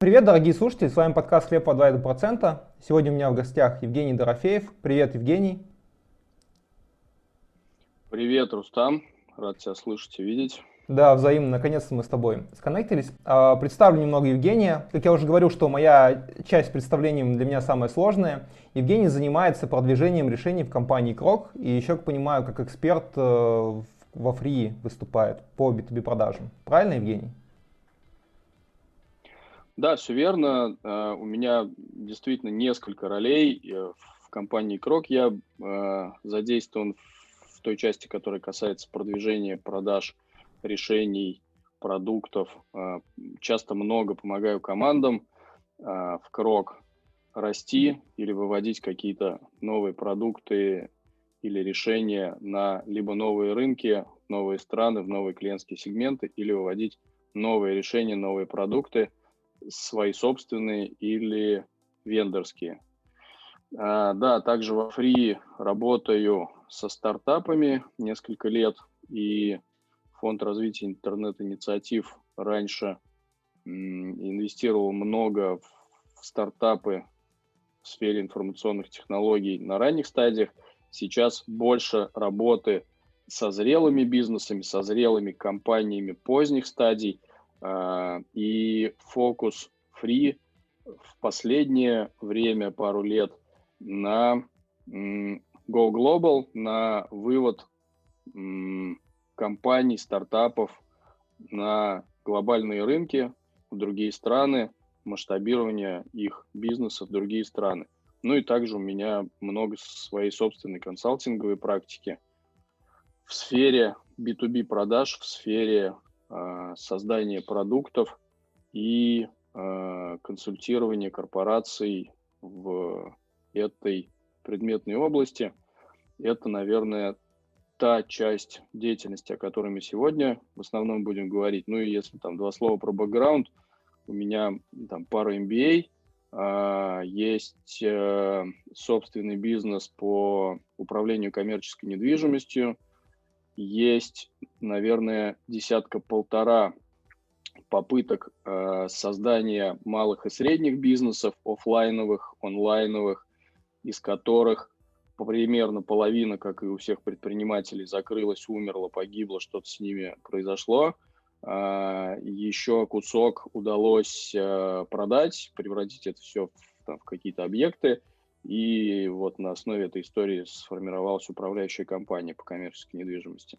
Привет, дорогие слушатели, с вами подкаст «Хлеб по 2,2%». Сегодня у меня в гостях Евгений Дорофеев. Привет, Евгений. Привет, Рустам. Рад тебя слышать и видеть. Да, взаимно. Наконец-то мы с тобой сконнектились. А, представлю немного Евгения. Как я уже говорил, что моя часть представления для меня самая сложная. Евгений занимается продвижением решений в компании Крок. И еще, как понимаю, как эксперт э, во фри выступает по B2B продажам. Правильно, Евгений? Да, все верно. Uh, у меня действительно несколько ролей. В компании Крок я uh, задействован в той части, которая касается продвижения продаж решений, продуктов. Часто много помогаю командам в Крок расти или выводить какие-то новые продукты или решения на либо новые рынки, новые страны, в новые клиентские сегменты, или выводить новые решения, новые продукты – свои собственные или вендорские. А, да, также во Free работаю со стартапами несколько лет, и фонд развития интернет-инициатив раньше инвестировал много в стартапы в сфере информационных технологий на ранних стадиях. Сейчас больше работы со зрелыми бизнесами, со зрелыми компаниями поздних стадий – и фокус Free в последнее время, пару лет, на Go Global, на вывод компаний, стартапов на глобальные рынки, в другие страны, масштабирование их бизнеса в другие страны. Ну и также у меня много своей собственной консалтинговой практики в сфере B2B продаж, в сфере а, создание продуктов и а, консультирование корпораций в этой предметной области. Это, наверное, та часть деятельности, о которой мы сегодня в основном будем говорить. Ну и если там два слова про бэкграунд, у меня там пара MBA, а, есть э, собственный бизнес по управлению коммерческой недвижимостью, есть, наверное, десятка-полтора попыток э, создания малых и средних бизнесов, офлайновых, онлайновых, из которых примерно половина, как и у всех предпринимателей, закрылась, умерла, погибла, что-то с ними произошло. Э, еще кусок удалось э, продать, превратить это все в, там, в какие-то объекты. И вот на основе этой истории сформировалась управляющая компания по коммерческой недвижимости.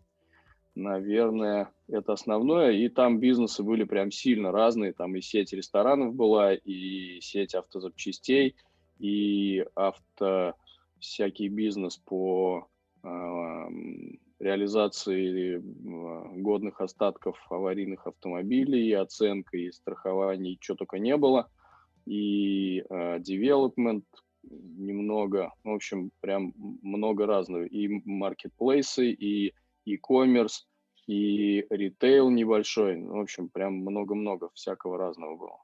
Наверное, это основное. И там бизнесы были прям сильно разные. Там и сеть ресторанов была, и сеть автозапчастей, и авто всякий бизнес по э, реализации э, годных остатков аварийных автомобилей, и оценка, и страхование, и что только не было. И э, development, немного, в общем, прям много разного. И маркетплейсы, и e-commerce, и ритейл небольшой. В общем, прям много-много всякого разного было.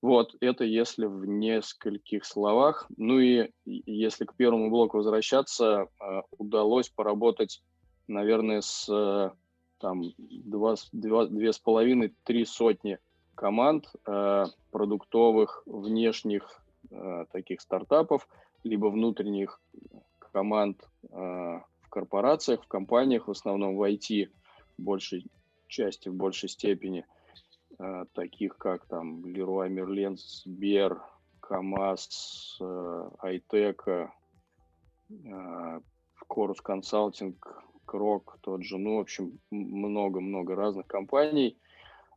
Вот, это если в нескольких словах. Ну и если к первому блоку возвращаться, э, удалось поработать, наверное, с э, там два, два, две с половиной, три сотни команд э, продуктовых, внешних э, таких стартапов, либо внутренних команд э, в корпорациях, в компаниях, в основном в IT, в большей части, в большей степени, э, таких как там Leroy Merlin, Сбер, КАМАЗ, э, Айтека, Корус Консалтинг, Крок, тот же, ну, в общем, много-много разных компаний.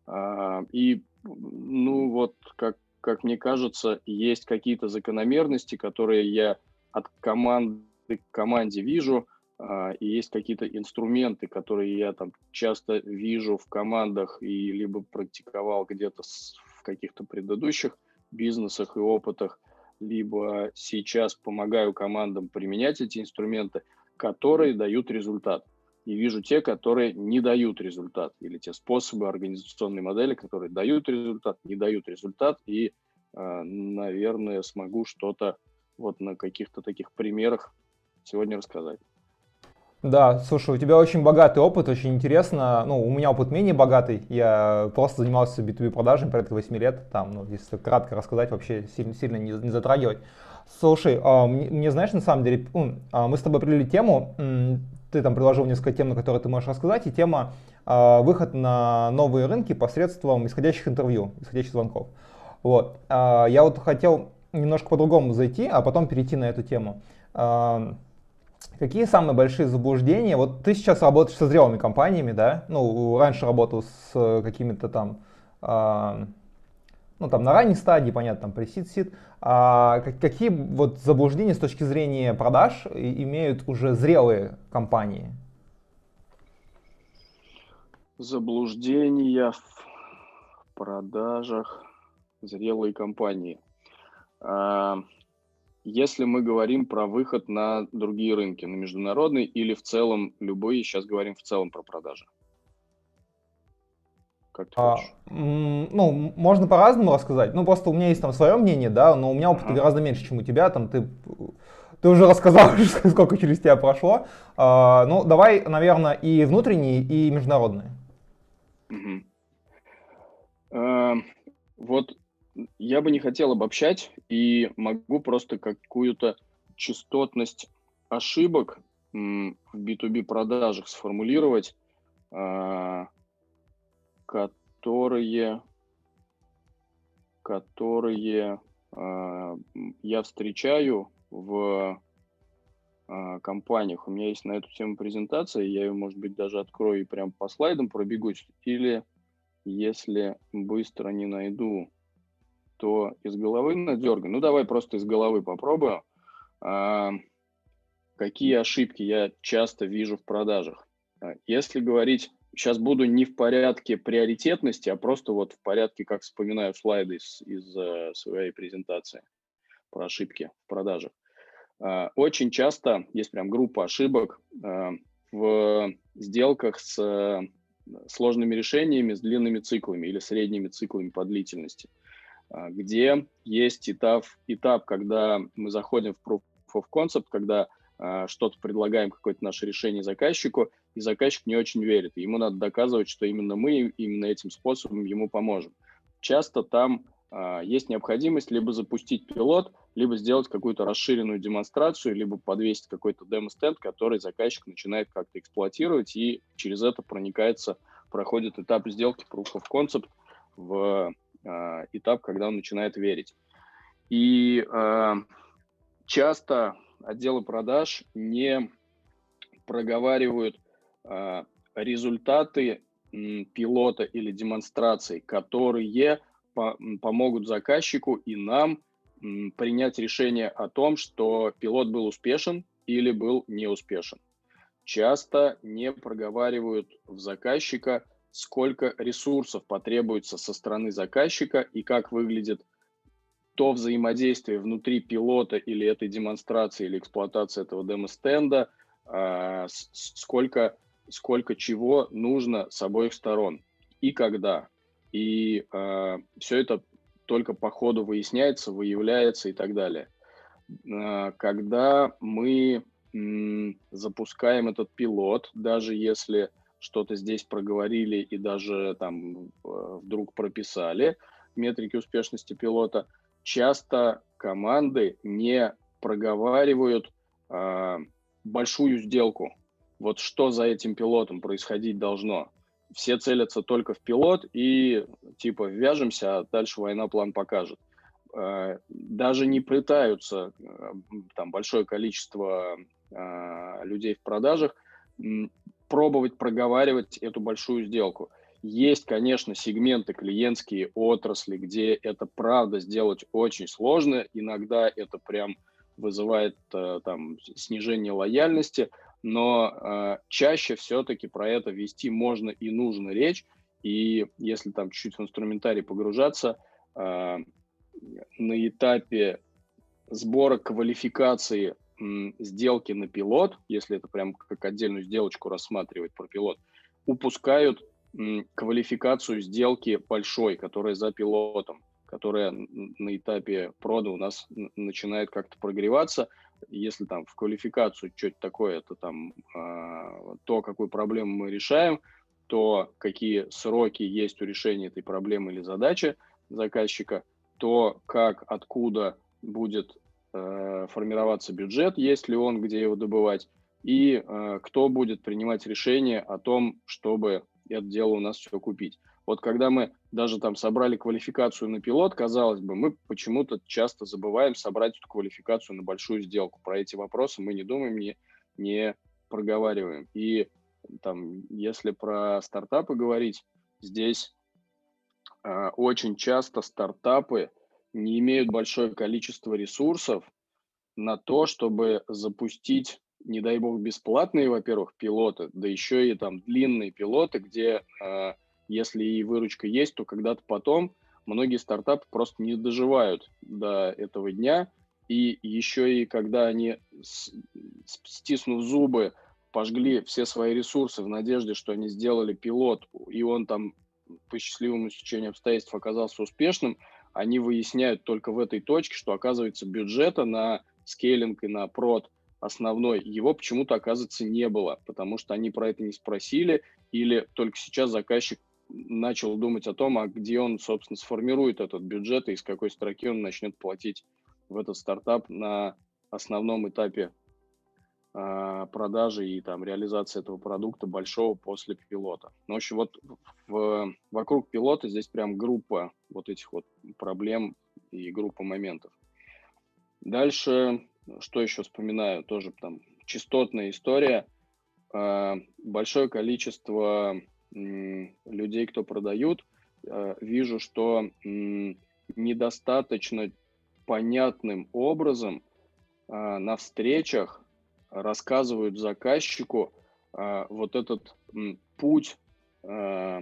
Э, и, ну, вот, как как мне кажется, есть какие-то закономерности, которые я от команды к команде вижу, а, и есть какие-то инструменты, которые я там часто вижу в командах и либо практиковал где-то в каких-то предыдущих бизнесах и опытах, либо сейчас помогаю командам применять эти инструменты, которые дают результат и вижу те, которые не дают результат, или те способы организационной модели, которые дают результат, не дают результат, и, а, наверное, смогу что-то вот на каких-то таких примерах сегодня рассказать. Да, слушай, у тебя очень богатый опыт, очень интересно. Ну, у меня опыт менее богатый. Я просто занимался B2B продажами порядка 8 лет. Там, ну, если кратко рассказать, вообще сильно, сильно не, не затрагивать. Слушай, а, мне, знаешь, на самом деле, а, мы с тобой определили тему. Ты там предложил несколько тем, на которые ты можешь рассказать. И тема а, выход на новые рынки посредством исходящих интервью, исходящих звонков. Вот. А, я вот хотел немножко по-другому зайти, а потом перейти на эту тему. А, Какие самые большие заблуждения? Вот ты сейчас работаешь со зрелыми компаниями, да? Ну, раньше работал с э, какими-то там, э, ну, там на ранней стадии, понятно, там пресид сид. А какие вот заблуждения с точки зрения продаж имеют уже зрелые компании? Заблуждения в продажах зрелые компании. А, если мы говорим про выход на другие рынки, на международный или в целом любые, сейчас говорим в целом про продажи. Как ты а, хочешь? Ну, можно по-разному рассказать. Ну, просто у меня есть там свое мнение, да, но у меня опыта ага. гораздо меньше, чем у тебя. Там ты, ты уже рассказал, сколько через тебя прошло. А, ну, давай, наверное, и внутренние, и международные. А, вот я бы не хотел обобщать и могу просто какую-то частотность ошибок в B2B продажах сформулировать, а, которые, которые а, я встречаю в а, компаниях. У меня есть на эту тему презентация, я ее, может быть, даже открою и прям по слайдам пробегусь, или если быстро не найду, то из головы надергаю. Ну, давай просто из головы попробую. А, какие ошибки я часто вижу в продажах? Если говорить, сейчас буду не в порядке приоритетности, а просто вот в порядке, как вспоминаю слайды из, из uh, своей презентации про ошибки в продажах. Uh, очень часто есть прям группа ошибок uh, в сделках с сложными решениями, с длинными циклами или средними циклами по длительности. А, где есть этап, этап, когда мы заходим в Proof of Concept, когда а, что-то предлагаем, какое-то наше решение заказчику, и заказчик не очень верит. Ему надо доказывать, что именно мы именно этим способом ему поможем. Часто там а, есть необходимость либо запустить пилот, либо сделать какую-то расширенную демонстрацию, либо подвесить какой-то демо-стенд, который заказчик начинает как-то эксплуатировать, и через это проникается, проходит этап сделки Proof of Concept в э, этап, когда он начинает верить. И э, часто отделы продаж не проговаривают э, результаты м, пилота или демонстрации, которые по помогут заказчику и нам принять решение о том, что пилот был успешен или был неуспешен. Часто не проговаривают в заказчика сколько ресурсов потребуется со стороны заказчика и как выглядит то взаимодействие внутри пилота или этой демонстрации или эксплуатации этого демо-стенда, э, сколько, сколько чего нужно с обоих сторон и когда. И э, а, все это только по ходу выясняется, выявляется и так далее. Э, когда мы м, запускаем этот пилот, даже если что-то здесь проговорили и даже там вдруг прописали метрики успешности пилота, часто команды не проговаривают э, большую сделку. Вот что за этим пилотом происходить должно. Все целятся только в пилот и типа вяжемся, а дальше война план покажет. Э, даже не пытаются э, там большое количество э, людей в продажах пробовать проговаривать эту большую сделку. Есть, конечно, сегменты клиентские отрасли, где это правда сделать очень сложно. Иногда это прям вызывает там снижение лояльности, но э, чаще все-таки про это вести можно и нужно речь. И если там чуть-чуть в инструментарий погружаться, э, на этапе сбора квалификации сделки на пилот, если это прям как отдельную сделочку рассматривать про пилот, упускают квалификацию сделки большой, которая за пилотом, которая на этапе прода у нас начинает как-то прогреваться. Если там в квалификацию что-то такое, это там то, какую проблему мы решаем, то какие сроки есть у решения этой проблемы или задачи заказчика, то как, откуда будет э, формироваться бюджет, есть ли он, где его добывать, и э, кто будет принимать решение о том, чтобы это дело у нас все купить. Вот когда мы даже там собрали квалификацию на пилот, казалось бы, мы почему-то часто забываем собрать эту квалификацию на большую сделку. Про эти вопросы мы не думаем, не, не проговариваем. И там, если про стартапы говорить, здесь э, очень часто стартапы не имеют большое количество ресурсов на то, чтобы запустить, не дай бог, бесплатные, во-первых, пилоты, да еще и там длинные пилоты, где, э, если и выручка есть, то когда-то потом многие стартапы просто не доживают до этого дня, и еще и когда они, стиснув зубы, пожгли все свои ресурсы в надежде, что они сделали пилот, и он там по счастливому стечению обстоятельств оказался успешным, они выясняют только в этой точке, что оказывается бюджета на скейлинг и на прод основной, его почему-то, оказывается, не было, потому что они про это не спросили, или только сейчас заказчик начал думать о том, а где он, собственно, сформирует этот бюджет и из какой строки он начнет платить в этот стартап на основном этапе а, продажи и там реализации этого продукта большого после пилота. Ну, в общем, вот в, вокруг пилота здесь прям группа вот этих вот проблем и группа моментов. Дальше, что еще вспоминаю, тоже там частотная история. А, большое количество людей, кто продают, а, вижу, что недостаточно понятным образом на встречах рассказывают заказчику э, вот этот путь, э,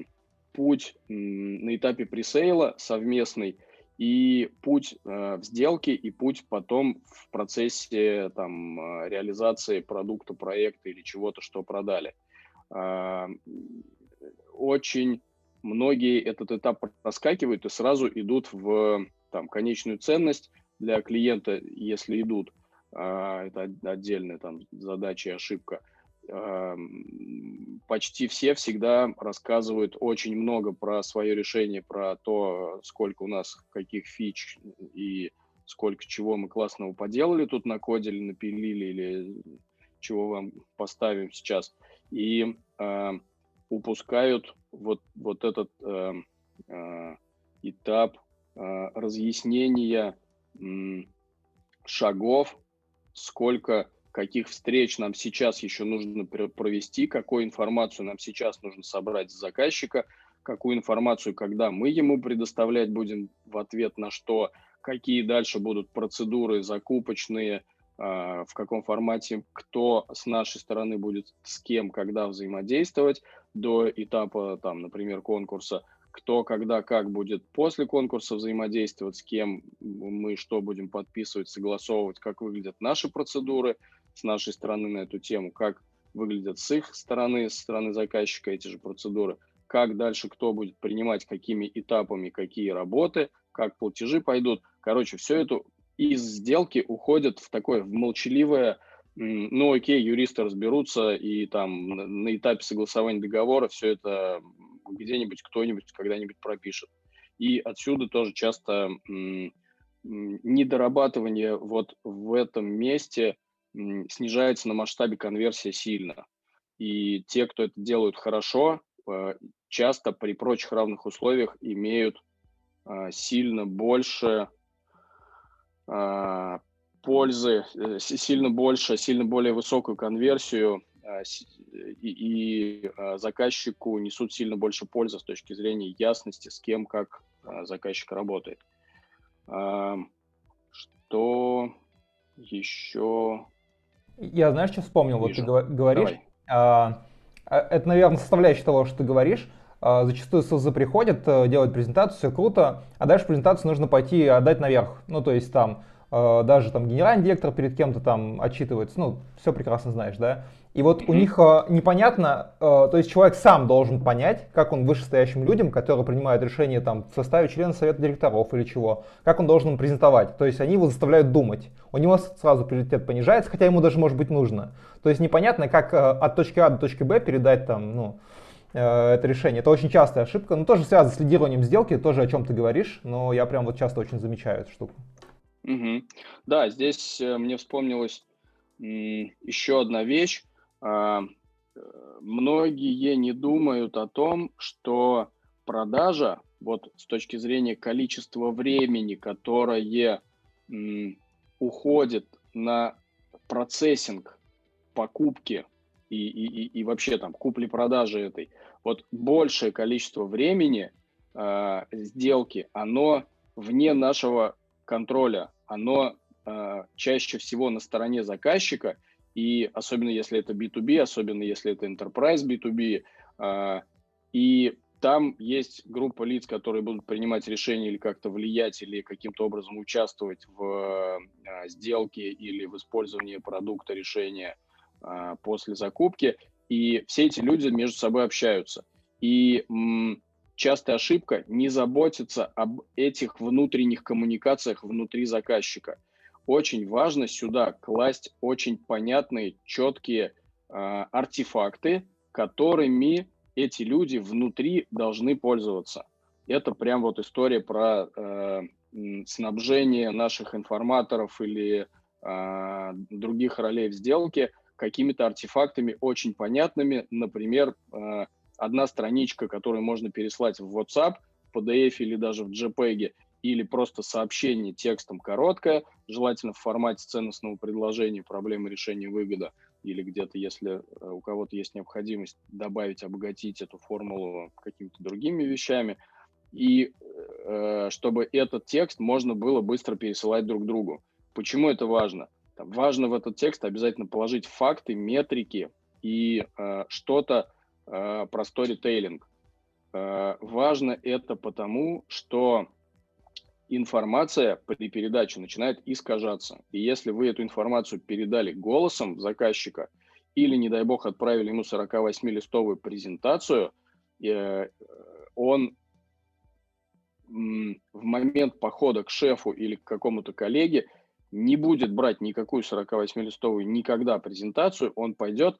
путь на этапе пресейла совместный и путь э, в сделке и путь потом в процессе там реализации продукта, проекта или чего-то, что продали. Очень многие этот этап проскакивают и сразу идут в там, конечную ценность для клиента, если идут. А, это отдельная там задача и ошибка. Почти все всегда рассказывают очень много про свое решение, про то, сколько у нас каких фич и сколько чего мы классного поделали тут накодили, напилили или чего вам поставим сейчас. И э, упускают вот, вот этот э, э, этап э, разъяснения э, шагов сколько каких встреч нам сейчас еще нужно провести, какую информацию нам сейчас нужно собрать с заказчика, какую информацию, когда мы ему предоставлять будем в ответ на что, какие дальше будут процедуры закупочные, а, в каком формате, кто с нашей стороны будет с кем, когда взаимодействовать до этапа, там, например, конкурса, кто, когда, как будет после конкурса взаимодействовать, с кем мы что будем подписывать, согласовывать, как выглядят наши процедуры с нашей стороны на эту тему, как выглядят с их стороны, со стороны заказчика эти же процедуры, как дальше кто будет принимать, какими этапами, какие работы, как платежи пойдут. Короче, все это из сделки уходит в такое в молчаливое, ну окей, юристы разберутся, и там на этапе согласования договора все это где-нибудь кто-нибудь когда-нибудь пропишет. И отсюда тоже часто недорабатывание вот в этом месте снижается на масштабе конверсии сильно. И те, кто это делают хорошо, э, часто при прочих равных условиях имеют э, сильно больше э, пользы, сильно больше, сильно более высокую конверсию а, и, и а, заказчику несут сильно больше пользы с точки зрения ясности, с кем, как а, заказчик работает. Что еще? Я, знаешь, что вспомнил? Вижу. Вот ты говоришь. А, это, наверное, составляющая того, что ты говоришь. Зачастую СЛЗ приходят, э, делают презентацию, все круто, а дальше презентацию нужно пойти отдать наверх. Ну, то есть там э, даже там генеральный директор перед кем-то там отчитывается, ну, все прекрасно знаешь, да. И вот у них э, непонятно, э, то есть человек сам должен понять, как он вышестоящим людям, которые принимают решения там в составе члена совета директоров или чего, как он должен им презентовать. То есть они его заставляют думать. У него сразу приоритет понижается, хотя ему даже может быть нужно. То есть непонятно, как э, от точки А до точки Б передать там, ну, э, это решение. Это очень частая ошибка, но тоже связано с лидированием сделки, тоже о чем ты говоришь, но я прям вот часто очень замечаю эту штуку. Угу. Да, здесь э, мне вспомнилась еще одна вещь. А, многие не думают о том, что продажа, вот с точки зрения количества времени, которое уходит на процессинг покупки и, и, и вообще там купли-продажи этой, вот большее количество времени э, сделки, оно вне нашего контроля, оно э, чаще всего на стороне заказчика, и особенно если это B2B, особенно если это Enterprise B2B, э, и там есть группа лиц, которые будут принимать решения или как-то влиять, или каким-то образом участвовать в э, сделке или в использовании продукта решения – а, после закупки, и все эти люди между собой общаются. И м, частая ошибка не заботиться об этих внутренних коммуникациях внутри заказчика. Очень важно сюда класть очень понятные, четкие э, артефакты, которыми эти люди внутри должны пользоваться. Это прям вот история про э, снабжение наших информаторов или э, других ролей в сделке какими-то артефактами очень понятными. Например, э, одна страничка, которую можно переслать в WhatsApp, в PDF или даже в JPEG, или просто сообщение текстом короткое, желательно в формате ценностного предложения, проблемы решения выгода, или где-то, если э, у кого-то есть необходимость добавить, обогатить эту формулу какими-то другими вещами, и э, чтобы этот текст можно было быстро пересылать друг другу. Почему это важно? Там важно в этот текст обязательно положить факты, метрики и э, что-то э, про сторитейлинг. Э, важно это потому, что информация при передаче начинает искажаться. И если вы эту информацию передали голосом заказчика или, не дай бог, отправили ему 48-листовую презентацию, э, он в момент похода к шефу или к какому-то коллеге не будет брать никакую 48-листовую никогда презентацию, он пойдет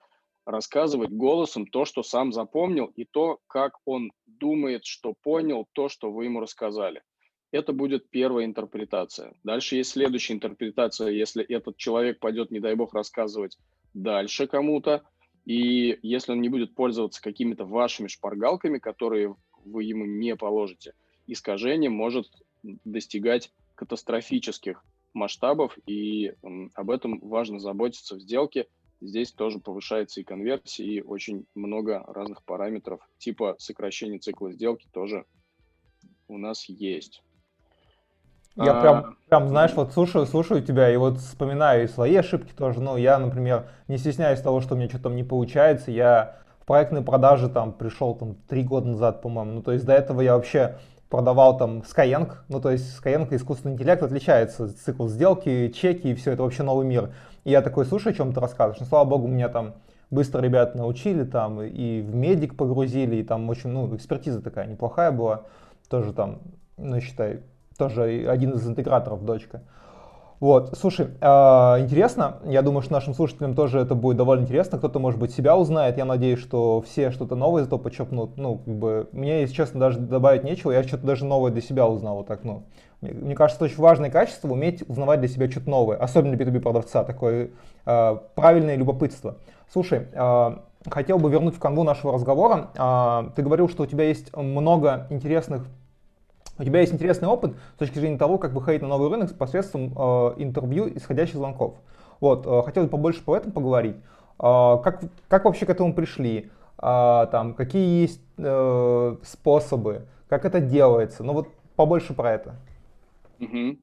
рассказывать голосом то, что сам запомнил, и то, как он думает, что понял то, что вы ему рассказали. Это будет первая интерпретация. Дальше есть следующая интерпретация, если этот человек пойдет, не дай бог, рассказывать дальше кому-то, и если он не будет пользоваться какими-то вашими шпаргалками, которые вы ему не положите, искажение может достигать катастрофических масштабов, и об этом важно заботиться в сделке. Здесь тоже повышается и конверсия, и очень много разных параметров, типа сокращения цикла сделки тоже у нас есть. Я а... прям, прям, знаешь, вот слушаю, слушаю тебя и вот вспоминаю и свои ошибки тоже. Ну, я, например, не стесняюсь того, что у меня что-то там не получается. Я в проектной продаже там пришел там три года назад, по-моему. Ну, то есть до этого я вообще продавал там Skyeng, ну то есть Skyeng и искусственный интеллект отличается, цикл сделки, чеки и все, это вообще новый мир. И я такой, слушай, о чем ты рассказываешь? Ну, слава богу, меня там быстро ребят научили, там и в медик погрузили, и там очень, ну, экспертиза такая неплохая была, тоже там, ну, считай, тоже один из интеграторов дочка. Вот, слушай, э, интересно, я думаю, что нашим слушателям тоже это будет довольно интересно, кто-то, может быть, себя узнает, я надеюсь, что все что-то новое этого почерпнут, ну, как бы, мне, если честно, даже добавить нечего, я что-то даже новое для себя узнал, вот так, ну, мне, кажется, очень важное качество, уметь узнавать для себя что-то новое, особенно для B2B продавца, такое э, правильное любопытство. Слушай, э, хотел бы вернуть в канву нашего разговора, ты говорил, что у тебя есть много интересных у тебя есть интересный опыт с точки зрения того, как выходить на новый рынок посредством э, интервью исходящих звонков. Вот, э, хотел бы побольше по этому поговорить. Э, как, как вообще к этому пришли? Э, там, какие есть э, способы? Как это делается? Ну вот побольше про это. Угу.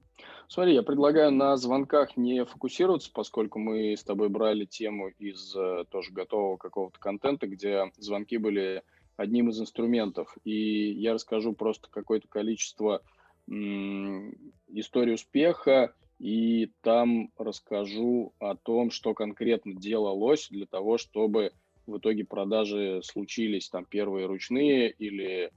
Смотри, я предлагаю на звонках не фокусироваться, поскольку мы с тобой брали тему из э, тоже готового какого-то контента, где звонки были одним из инструментов. И я расскажу просто какое-то количество историй успеха и там расскажу о том, что конкретно делалось для того, чтобы в итоге продажи случились там первые ручные или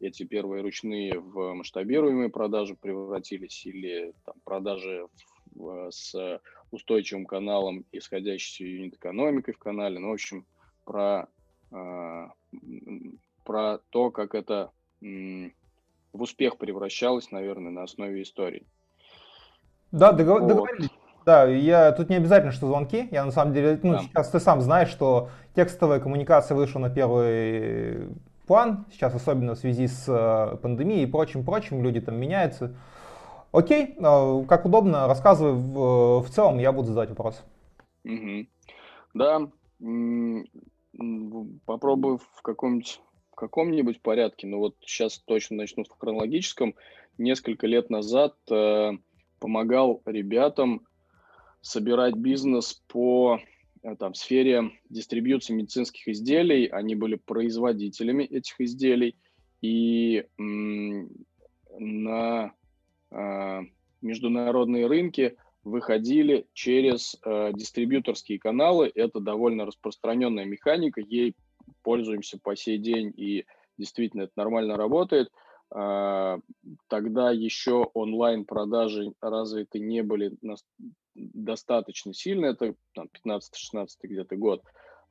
эти первые ручные в масштабируемые продажи превратились или там, продажи в, с устойчивым каналом, исходящей юнит-экономикой в канале. Ну, в общем, про, э, про то, как это э, в успех превращалось, наверное, на основе истории. Да, договор, вот. договорились. Да, я тут не обязательно, что звонки. Я на самом деле, ну, да. сейчас ты сам знаешь, что текстовая коммуникация вышла на первый план. Сейчас особенно в связи с э, пандемией и прочим-прочим, люди там меняются. Окей, э, как удобно, рассказывай в, в целом, я буду задать вопрос. Угу. Да, попробую в каком-нибудь каком-нибудь порядке, но вот сейчас точно начну в хронологическом. Несколько лет назад э, помогал ребятам собирать бизнес по э, там, сфере дистрибьюции медицинских изделий. Они были производителями этих изделий. И на э, международные рынки выходили через э, дистрибьюторские каналы. Это довольно распространенная механика, ей пользуемся по сей день, и действительно это нормально работает. Э, тогда еще онлайн-продажи развиты не были достаточно сильно, это там, 15-16 где-то год,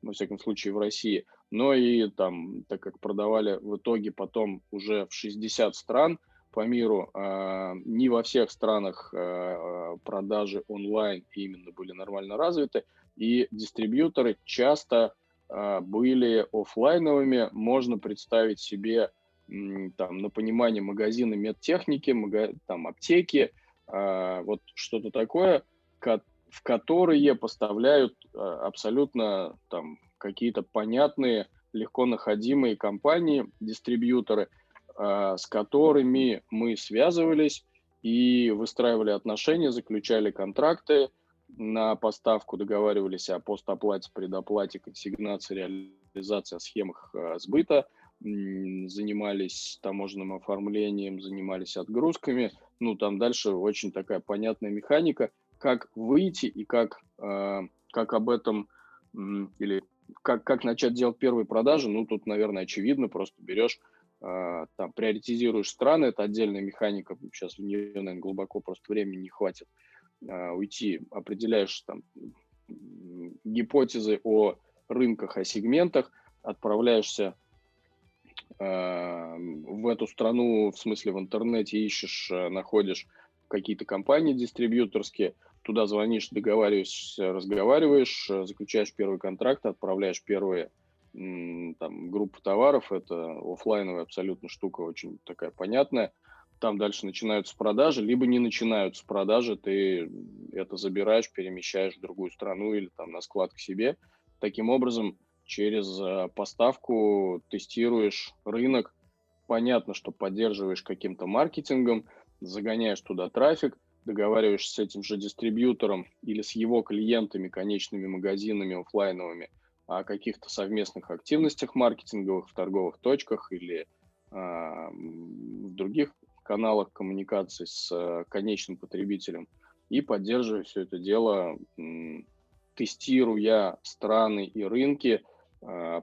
во всяком случае в России, но и там, так как продавали в итоге потом уже в 60 стран по миру, э, не во всех странах э, продажи онлайн именно были нормально развиты, и дистрибьюторы часто были офлайновыми, можно представить себе там, на понимание магазины медтехники, мага, там, аптеки, вот что-то такое – в которые поставляют абсолютно там какие-то понятные, легко находимые компании, дистрибьюторы, с которыми мы связывались и выстраивали отношения, заключали контракты на поставку, договаривались о постоплате, предоплате, консигнации, реализации, о схемах э, сбыта, занимались таможенным оформлением, занимались отгрузками. Ну, там дальше очень такая понятная механика – как выйти и как, э, как об этом или как, как начать делать первые продажи, ну, тут, наверное, очевидно, просто берешь, там, приоритизируешь страны, это отдельная механика, сейчас в нее, наверное, глубоко просто времени не хватит э, уйти, определяешь там гипотезы о рынках, о сегментах, отправляешься в эту страну, в смысле в интернете ищешь, находишь какие-то компании дистрибьюторские, туда звонишь, договариваешься, разговариваешь, заключаешь первый контракт, отправляешь первые там, группу товаров, это офлайновая абсолютно штука, очень такая понятная. Там дальше начинаются продажи, либо не начинаются продажи, ты это забираешь, перемещаешь в другую страну или там на склад к себе. Таким образом, через э, поставку тестируешь рынок, понятно, что поддерживаешь каким-то маркетингом, загоняешь туда трафик, договариваешься с этим же дистрибьютором или с его клиентами, конечными магазинами офлайновыми о каких-то совместных активностях маркетинговых в торговых точках или э, в других каналах коммуникации с э, конечным потребителем и поддерживая все это дело, тестируя страны и рынки, э,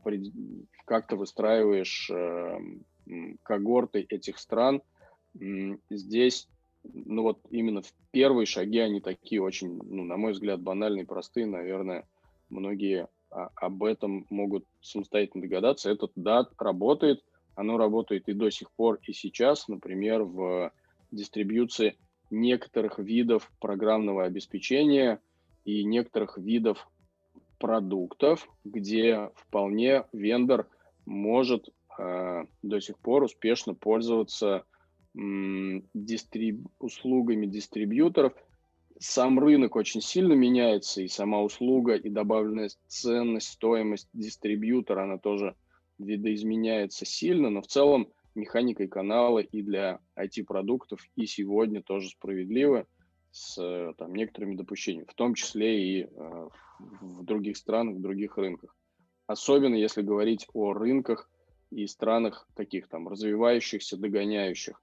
как-то выстраиваешь э, когорты этих стран. Здесь ну вот именно в первые шаги они такие очень, ну, на мой взгляд, банальные, простые, наверное, многие а, об этом могут самостоятельно догадаться. Этот дат работает, оно работает и до сих пор, и сейчас, например, в дистрибьюции некоторых видов программного обеспечения и некоторых видов продуктов, где вполне вендор может э, до сих пор успешно пользоваться дистриб... услугами дистрибьюторов. Сам рынок очень сильно меняется, и сама услуга, и добавленная ценность, стоимость дистрибьютора, она тоже видоизменяется сильно, но в целом механикой канала и для IT-продуктов и сегодня тоже справедливо с там, некоторыми допущениями, в том числе и э, в других странах, в других рынках. Особенно если говорить о рынках и странах таких там развивающихся, догоняющих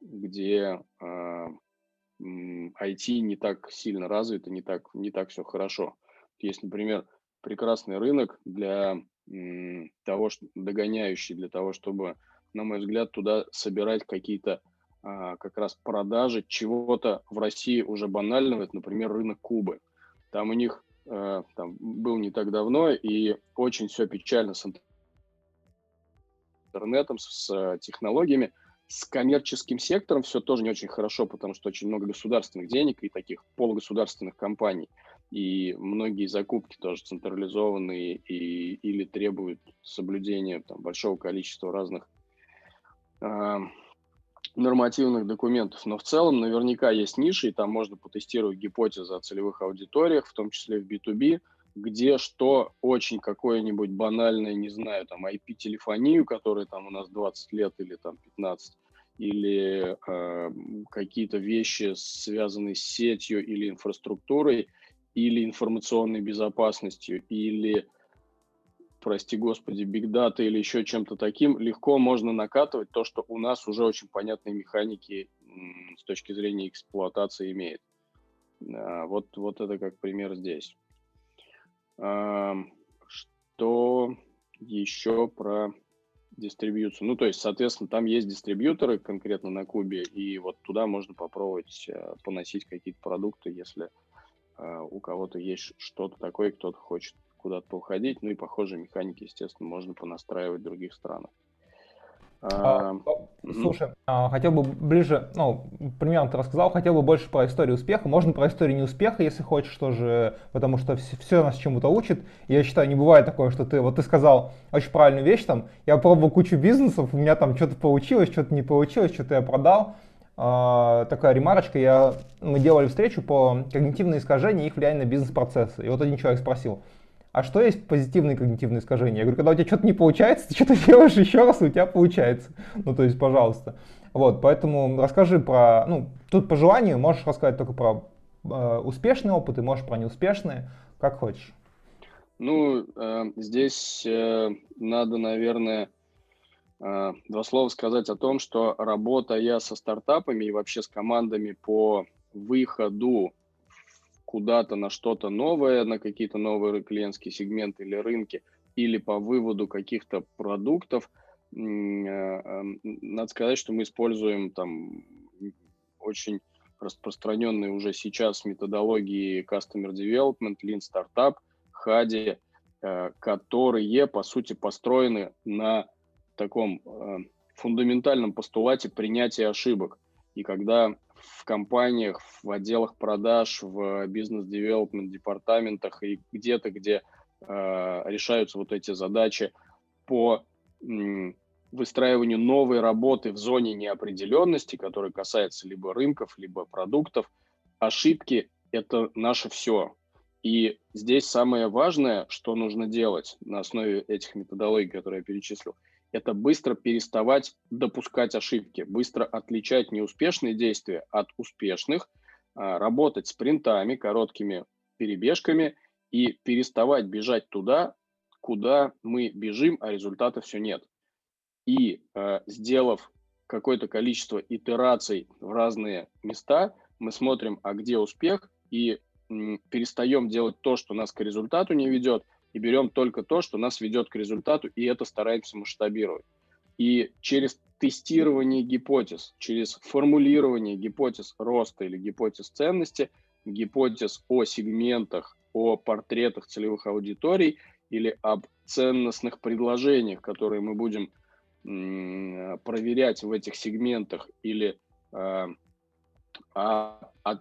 где э, IT не так сильно развито, не так, не так все хорошо. Есть, например, прекрасный рынок для того, что, догоняющий для того, чтобы, на мой взгляд, туда собирать какие-то а, как раз продажи чего-то в России уже банального, это, например, рынок Кубы. Там у них а, там, был не так давно, и очень все печально с интернетом, с технологиями. С коммерческим сектором все тоже не очень хорошо, потому что очень много государственных денег и таких полугосударственных компаний. И многие закупки тоже централизованные и, или требуют соблюдения там, большого количества разных э, нормативных документов. Но в целом наверняка есть ниши, и там можно потестировать гипотезы о целевых аудиториях, в том числе в B2B, где что очень какое-нибудь банальное, не знаю, там IP-телефонию, которая там у нас 20 лет или там 15, или э, какие-то вещи, связанные с сетью или инфраструктурой, или информационной безопасностью, или, прости господи, бигдата или еще чем-то таким, легко можно накатывать то, что у нас уже очень понятные механики с точки зрения эксплуатации имеет. А, вот, вот это как пример здесь. Что еще про дистрибьюцию? Ну, то есть, соответственно, там есть дистрибьюторы конкретно на Кубе, и вот туда можно попробовать э, поносить какие-то продукты, если э, у кого-то есть что-то такое, кто-то хочет куда-то уходить. Ну и похожие механики, естественно, можно понастраивать в других странах. А, слушай, а, хотел бы ближе, ну, примерно ты рассказал, хотел бы больше про историю успеха. Можно про историю неуспеха, если хочешь, тоже, потому что все, все нас чему-то учит. Я считаю, не бывает такое, что ты, вот ты сказал очень правильную вещь, там, я пробовал кучу бизнесов, у меня там что-то получилось, что-то не получилось, что-то я продал. А, такая ремарочка, я, мы делали встречу по когнитивным искажениям и их влияние на бизнес-процессы. И вот один человек спросил, а что есть позитивные когнитивные искажения? Я говорю, когда у тебя что-то не получается, ты что-то делаешь еще раз, и у тебя получается. Ну, то есть, пожалуйста. Вот, поэтому расскажи про, ну, тут по желанию можешь рассказать только про э, успешные опыты, можешь про неуспешные, как хочешь. Ну, э, здесь э, надо, наверное, э, два слова сказать о том, что работая со стартапами и вообще с командами по выходу куда-то на что-то новое, на какие-то новые клиентские сегменты или рынки, или по выводу каких-то продуктов, э, эм, надо сказать, что мы используем там очень распространенные уже сейчас методологии Customer Development, Lean Startup, HADI, э, которые, по сути, построены на таком э, фундаментальном постулате принятия ошибок. И когда в компаниях, в отделах продаж, в бизнес-девелопмент департаментах и где-то, где э, решаются вот эти задачи по м, выстраиванию новой работы в зоне неопределенности, которая касается либо рынков, либо продуктов, ошибки – это наше все. И здесь самое важное, что нужно делать на основе этих методологий, которые я перечислил – это быстро переставать допускать ошибки, быстро отличать неуспешные действия от успешных, а, работать спринтами, короткими перебежками и переставать бежать туда, куда мы бежим, а результата все нет. И э, сделав какое-то количество итераций в разные места, мы смотрим, а где успех, и перестаем делать то, что нас к результату не ведет, и берем только то, что нас ведет к результату, и это стараемся масштабировать. И через тестирование гипотез, через формулирование гипотез роста или гипотез ценности, гипотез о сегментах, о портретах целевых аудиторий или об ценностных предложениях, которые мы будем проверять в этих сегментах или э, о, о,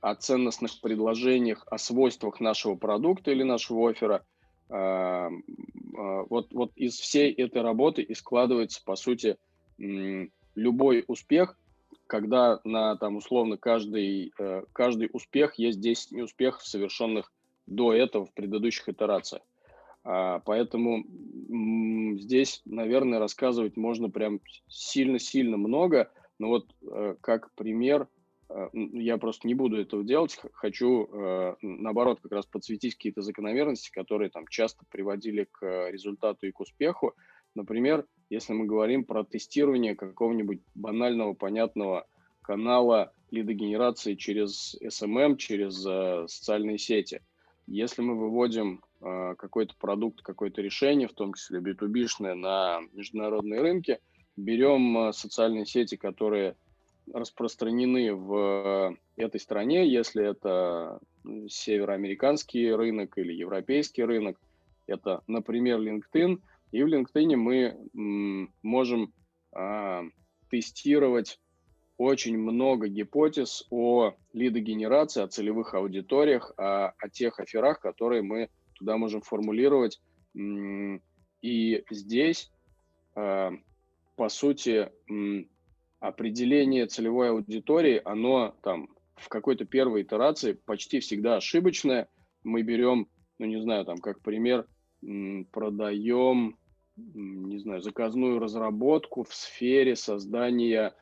о ценностных предложениях, о свойствах нашего продукта или нашего оффера. А, а, вот, вот из всей этой работы и складывается, по сути, любой успех, когда на, там, условно, каждый, э, каждый успех есть 10 неуспехов, совершенных до этого в предыдущих итерациях. А, поэтому здесь, наверное, рассказывать можно прям сильно-сильно много, но вот э, как пример – Э, я просто не буду этого делать, хочу, э, наоборот, как раз подсветить какие-то закономерности, которые там часто приводили к результату и к успеху. Например, если мы говорим про тестирование какого-нибудь банального, понятного канала лидогенерации через SMM, через э, социальные сети. Если мы выводим э, какой-то продукт, какое-то решение, в том числе B2B-шное, на международные рынки, берем э, социальные сети, которые распространены в этой стране, если это североамериканский рынок или европейский рынок, это, например, LinkedIn, и в LinkedIn мы можем а, тестировать очень много гипотез о лидогенерации, о целевых аудиториях, о, о тех оферах, которые мы туда можем формулировать. И здесь, а, по сути, определение целевой аудитории, оно там в какой-то первой итерации почти всегда ошибочное. Мы берем, ну не знаю, там как пример, продаем, не знаю, заказную разработку в сфере создания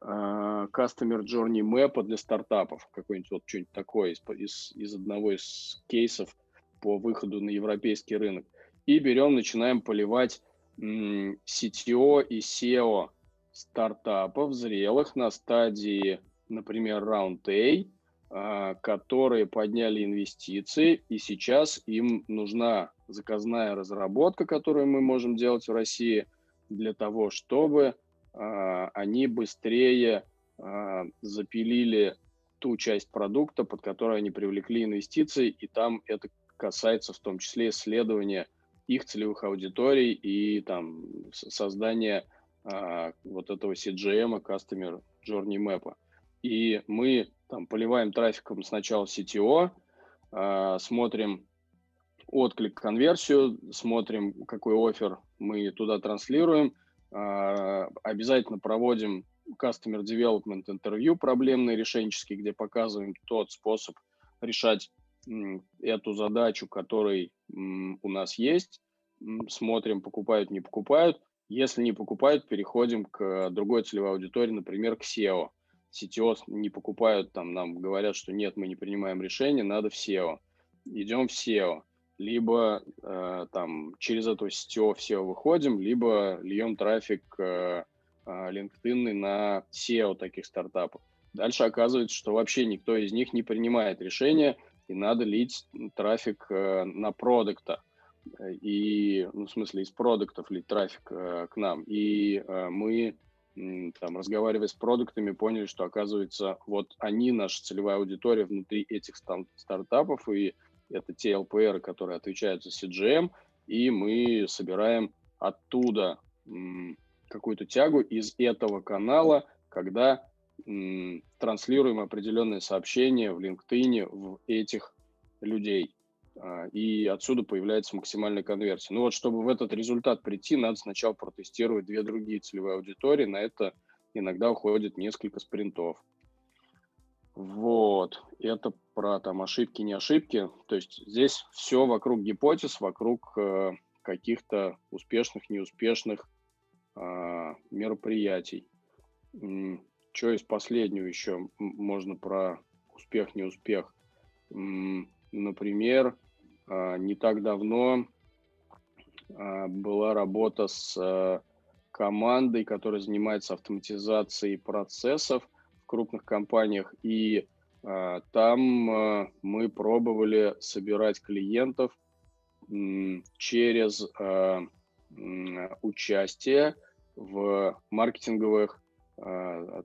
uh, Customer Journey Map для стартапов, какой-нибудь вот что-нибудь такое из, из, из одного из кейсов по выходу на европейский рынок. И берем, начинаем поливать CTO и SEO стартапов зрелых на стадии, например, Round A, а, которые подняли инвестиции, и сейчас им нужна заказная разработка, которую мы можем делать в России, для того, чтобы а, они быстрее а, запилили ту часть продукта, под которую они привлекли инвестиции, и там это касается в том числе исследования их целевых аудиторий и там создания а, вот этого CGM, Customer Journey Map. И мы там поливаем трафиком сначала CTO, а, смотрим отклик, конверсию, смотрим, какой офер мы туда транслируем, а, обязательно проводим Customer Development интервью проблемные, решенческие, где показываем тот способ решать эту задачу, который у нас есть, смотрим, покупают, не покупают, если не покупают, переходим к другой целевой аудитории, например, к SEO. CTO не покупают, там нам говорят, что нет, мы не принимаем решение, надо в SEO. Идем в SEO. Либо э, там через эту CTO в SEO выходим, либо льем трафик э, э LinkedIn на SEO таких стартапов. Дальше оказывается, что вообще никто из них не принимает решения, и надо лить трафик э, на продукта и, ну, в смысле, из продуктов ли трафик э, к нам. И э, мы, там, разговаривая с продуктами, поняли, что, оказывается, вот они, наша целевая аудитория внутри этих стартапов, и это те ЛПР, которые отвечают за CGM, и мы собираем оттуда какую-то тягу из этого канала, когда транслируем определенные сообщения в LinkedIn в этих людей. А, и отсюда появляется максимальная конверсия. Ну вот, чтобы в этот результат прийти, надо сначала протестировать две другие целевые аудитории. На это иногда уходит несколько спринтов. Вот, это про там ошибки, не ошибки. То есть здесь все вокруг гипотез, вокруг э, каких-то успешных, неуспешных э, мероприятий. Что из последнего еще можно про успех, неуспех? Например, не так давно а, была работа с а, командой, которая занимается автоматизацией процессов в крупных компаниях, и там мы пробовали собирать клиентов через участие в маркетинговых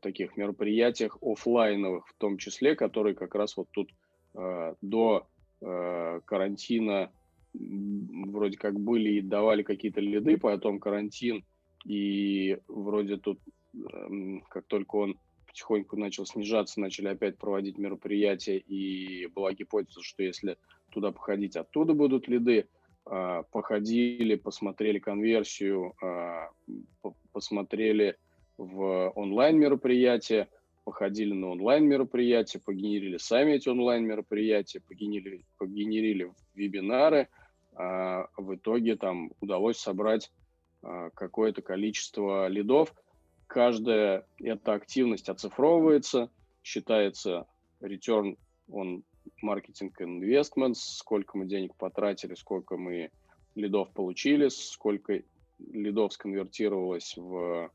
таких мероприятиях офлайновых, в том числе, которые как раз вот тут до Э, карантина вроде как были и давали какие-то лиды, потом карантин, и вроде тут, эм, как только он потихоньку начал снижаться, начали опять проводить мероприятия, и была гипотеза, что если туда походить, оттуда будут лиды. А, походили, посмотрели конверсию, а, посмотрели в онлайн мероприятия, походили на онлайн-мероприятия, погенерили сами эти онлайн-мероприятия, погенерили, погенерили вебинары, а в итоге там удалось собрать а, какое-то количество лидов. Каждая эта активность оцифровывается, считается return on marketing investments, сколько мы денег потратили, сколько мы лидов получили, сколько лидов сконвертировалось в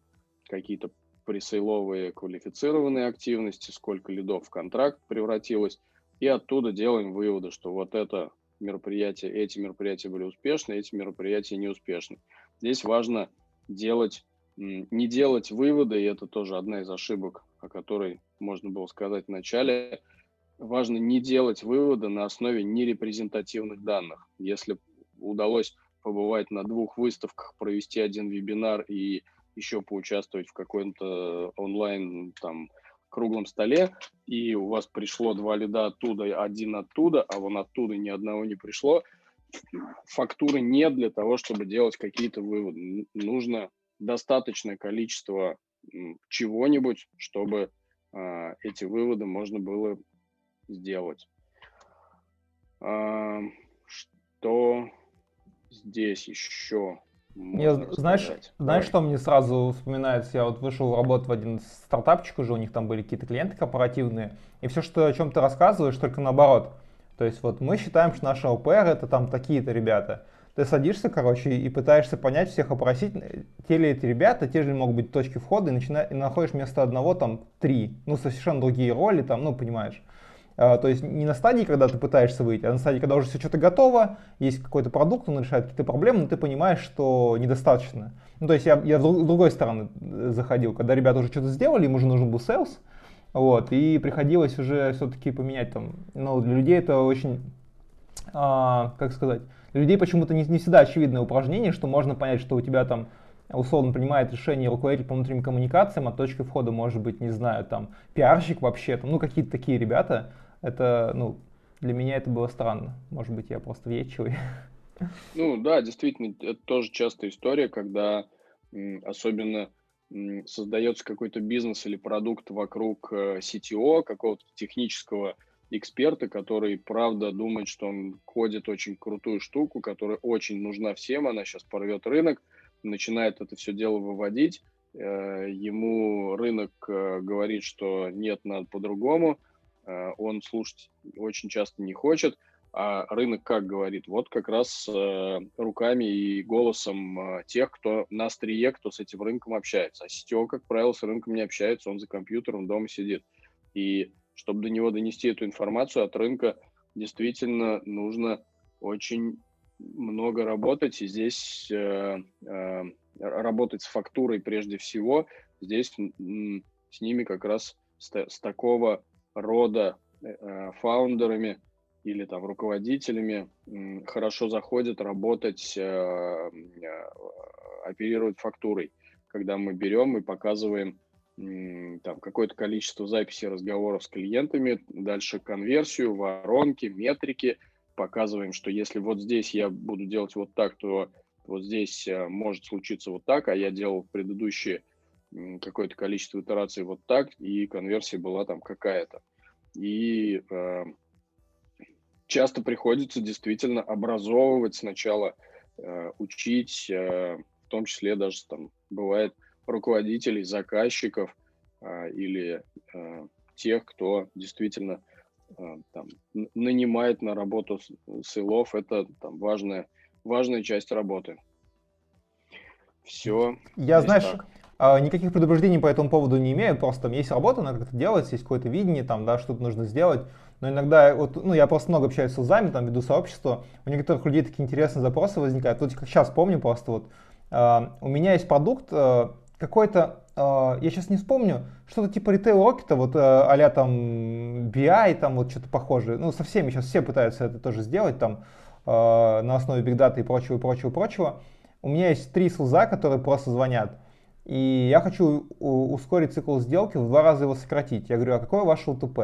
какие-то пресейловые квалифицированные активности, сколько лидов в контракт превратилось, и оттуда делаем выводы, что вот это мероприятие, эти мероприятия были успешны, эти мероприятия неуспешны. Здесь важно делать, не делать выводы, и это тоже одна из ошибок, о которой можно было сказать в начале, важно не делать выводы на основе нерепрезентативных данных. Если удалось побывать на двух выставках, провести один вебинар и еще поучаствовать в каком-то онлайн там круглом столе, и у вас пришло два лида оттуда, один оттуда, а вон оттуда ни одного не пришло, фактуры нет для того, чтобы делать какие-то выводы. Нужно достаточное количество чего-нибудь, чтобы э, эти выводы можно было сделать. Э, что здесь еще я, знаешь, сказать. знаешь, что мне сразу вспоминается? Я вот вышел работать в один стартапчик уже, у них там были какие-то клиенты корпоративные, и все, что о чем ты рассказываешь, только наоборот. То есть вот мы считаем, что наши ОПР это там такие-то ребята. Ты садишься, короче, и пытаешься понять, всех опросить, те ли эти ребята, те же ли могут быть точки входа, и, начина... и находишь вместо одного там три, ну, совершенно другие роли там, ну, понимаешь. А, то есть не на стадии, когда ты пытаешься выйти, а на стадии, когда уже все что-то готово, есть какой-то продукт, он решает какие-то проблемы, но ты понимаешь, что недостаточно. Ну, то есть я, я с другой стороны э, заходил, когда ребята уже что-то сделали, им уже нужен был sales, вот, и приходилось уже все-таки поменять там, ну, для людей это очень, а, как сказать, для людей почему-то не, не всегда очевидное упражнение, что можно понять, что у тебя там условно принимает решение руководитель по внутренним коммуникациям, а точкой входа может быть, не знаю, там, пиарщик вообще, там, ну, какие-то такие ребята, это, ну, для меня это было странно. Может быть, я просто въедчивый. Ну да, действительно, это тоже частая история, когда особенно создается какой-то бизнес или продукт вокруг CTO, э, какого-то технического эксперта, который, правда, думает, что он кодит очень крутую штуку, которая очень нужна всем, она сейчас порвет рынок, начинает это все дело выводить, э, ему рынок э, говорит, что нет, надо по-другому, он слушать очень часто не хочет, а рынок как говорит? Вот как раз э, руками и голосом э, тех, кто на острие, кто с этим рынком общается. А сетево, как правило, с рынком не общается, он за компьютером дома сидит. И чтобы до него донести эту информацию от рынка, действительно нужно очень много работать, и здесь э, э, работать с фактурой прежде всего, здесь м, с ними как раз с, с такого рода э, фаундерами или там руководителями хорошо заходит работать, э, э, оперировать фактурой, когда мы берем и показываем там какое-то количество записей разговоров с клиентами, дальше конверсию, воронки, метрики, показываем, что если вот здесь я буду делать вот так, то вот здесь может случиться вот так, а я делал предыдущие какое-то количество итераций вот так, и конверсия была там какая-то. И э, часто приходится действительно образовывать сначала, э, учить, э, в том числе даже там бывает руководителей, заказчиков э, или э, тех, кто действительно э, там, нанимает на работу сейлов. Это там важная, важная часть работы. Все. Я, знаешь, так. А, никаких предупреждений по этому поводу не имею, просто там есть работа, надо как-то делать, есть какое-то видение, там, да, что-то нужно сделать. Но иногда, вот, ну, я просто много общаюсь с узами, там, веду сообщество, у некоторых людей такие интересные запросы возникают. Вот как сейчас помню просто, вот, э, у меня есть продукт э, какой-то, э, я сейчас не вспомню, что-то типа ритейл рокета, вот э, а там BI, там вот что-то похожее. Ну, со всеми сейчас все пытаются это тоже сделать, там, э, на основе биг даты и прочего, и прочего, прочего. У меня есть три слеза, которые просто звонят и я хочу ускорить цикл сделки, в два раза его сократить. Я говорю, а какое ваше ЛТП?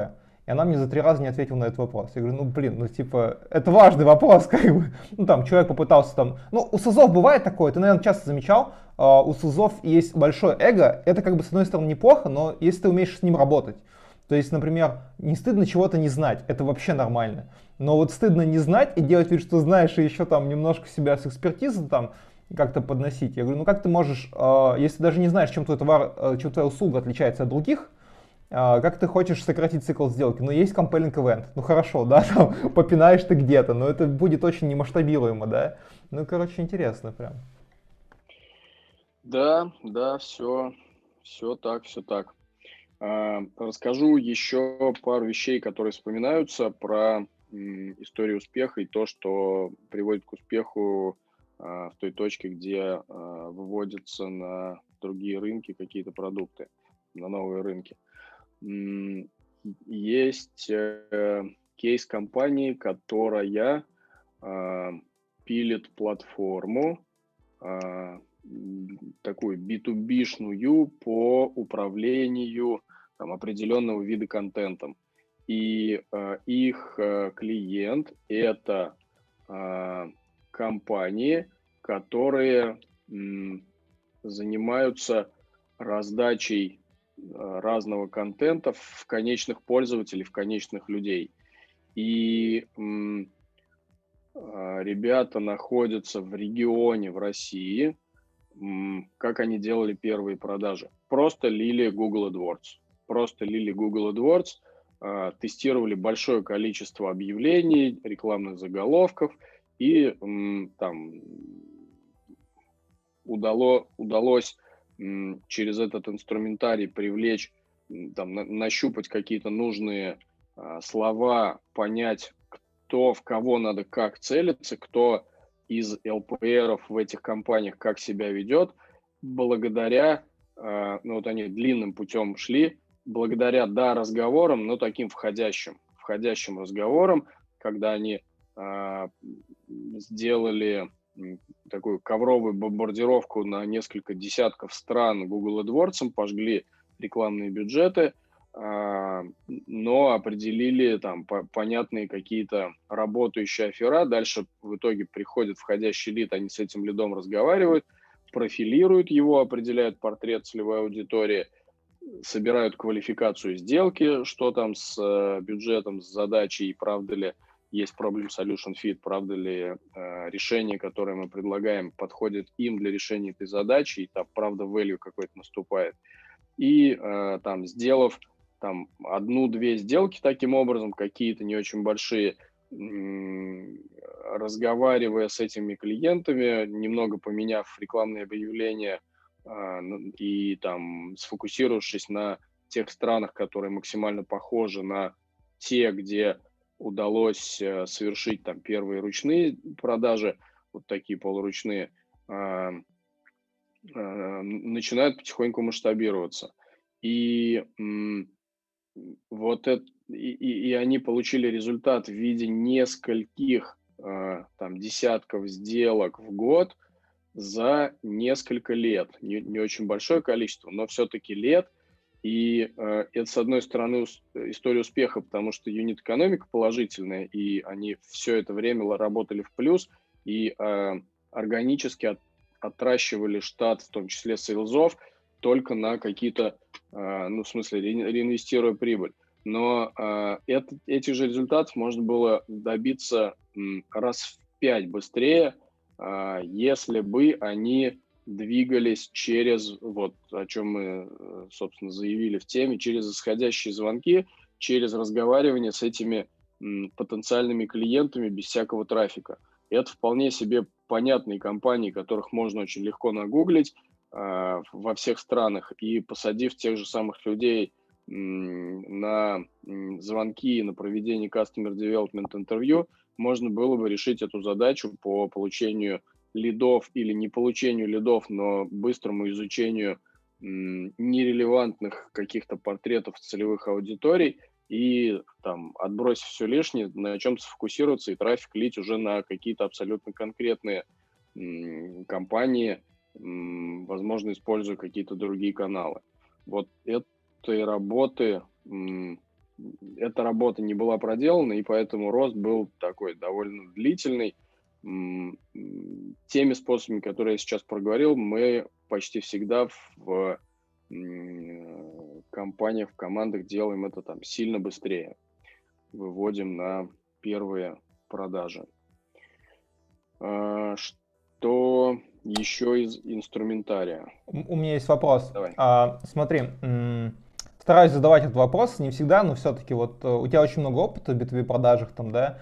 И она мне за три раза не ответила на этот вопрос. Я говорю, ну блин, ну типа, это важный вопрос, как бы. Ну там человек попытался там, ну у СУЗов бывает такое, ты, наверное, часто замечал, uh, у СУЗов есть большое эго, это как бы с одной стороны неплохо, но если ты умеешь с ним работать. То есть, например, не стыдно чего-то не знать, это вообще нормально. Но вот стыдно не знать и делать вид, что знаешь, и еще там немножко себя с экспертизой там, как-то подносить. Я говорю, ну как ты можешь, э, если даже не знаешь, чем твой товар, э, чем твоя услуга отличается от других, э, как ты хочешь сократить цикл сделки? Ну, есть compelling event. Ну, хорошо, да, там попинаешь ты где-то, но это будет очень немасштабируемо, да. Ну, короче, интересно прям. Да, да, все, Все так, все так. А, расскажу еще пару вещей, которые вспоминаются про историю успеха и то, что приводит к успеху а, в той точке, где а, выводятся на другие рынки какие-то продукты, на новые рынки. Есть э, кейс компании, которая пилит платформу, такую B2B-шную по управлению там, определенного вида контентом. И э, их э, клиент это э, компании, которые занимаются раздачей э, разного контента в конечных пользователей, в конечных людей. И э, ребята находятся в регионе в России, как они делали первые продажи. Просто лили Google AdWords. Просто лили Google AdWords, а, тестировали большое количество объявлений, рекламных заголовков, и там удало, удалось через этот инструментарий привлечь, там, нащупать какие-то нужные а, слова, понять, кто в кого надо как целиться, кто из ЛПРов в этих компаниях как себя ведет, благодаря, э, ну вот они длинным путем шли, благодаря, да, разговорам, но таким входящим, входящим разговорам, когда они э, сделали такую ковровую бомбардировку на несколько десятков стран Google AdWords, пожгли рекламные бюджеты – а, но определили там понятные какие-то работающие афера. Дальше в итоге приходит входящий лид, они с этим лидом разговаривают, профилируют его, определяют портрет целевой аудитории, собирают квалификацию сделки, что там с э, бюджетом, с задачей, правда ли есть problem solution fit, правда ли э, решение, которое мы предлагаем, подходит им для решения этой задачи, и там правда value какой-то наступает. И э, там, сделав там одну-две сделки таким образом, какие-то не очень большие, разговаривая с этими клиентами, немного поменяв рекламные объявления ну, и там сфокусировавшись на тех странах, которые максимально похожи на те, где удалось э, совершить там первые ручные продажи, вот такие полуручные, а, а, начинают потихоньку масштабироваться. И вот это, и, и, они получили результат в виде нескольких э, там десятков сделок в год за несколько лет. Не, не очень большое количество, но все-таки лет. И э, это, с одной стороны, история успеха, потому что юнит-экономика положительная, и они все это время работали в плюс, и э, органически от, отращивали штат, в том числе сейлзов, только на какие-то, а, ну, в смысле, реинвестируя прибыль. Но а, это, этих же результатов можно было добиться раз в пять быстрее, а, если бы они двигались через, вот о чем мы, собственно, заявили в теме, через исходящие звонки, через разговаривание с этими потенциальными клиентами без всякого трафика. это вполне себе понятные компании, которых можно очень легко нагуглить, а, во всех странах и посадив тех же самых людей на звонки, на проведение Customer Development интервью, можно было бы решить эту задачу по получению лидов или не получению лидов, но быстрому изучению нерелевантных каких-то портретов целевых аудиторий и там отбросив все лишнее, на чем сфокусироваться и трафик лить уже на какие-то абсолютно конкретные компании, возможно, используя какие-то другие каналы. Вот этой работы, эта работа не была проделана, и поэтому рост был такой довольно длительный. Теми способами, которые я сейчас проговорил, мы почти всегда в компаниях, в командах делаем это там сильно быстрее. Выводим на первые продажи. А, что еще из инструментария. У меня есть вопрос. Давай. А, смотри, стараюсь задавать этот вопрос, не всегда, но все-таки вот э, у тебя очень много опыта в B2B продажах, там, да,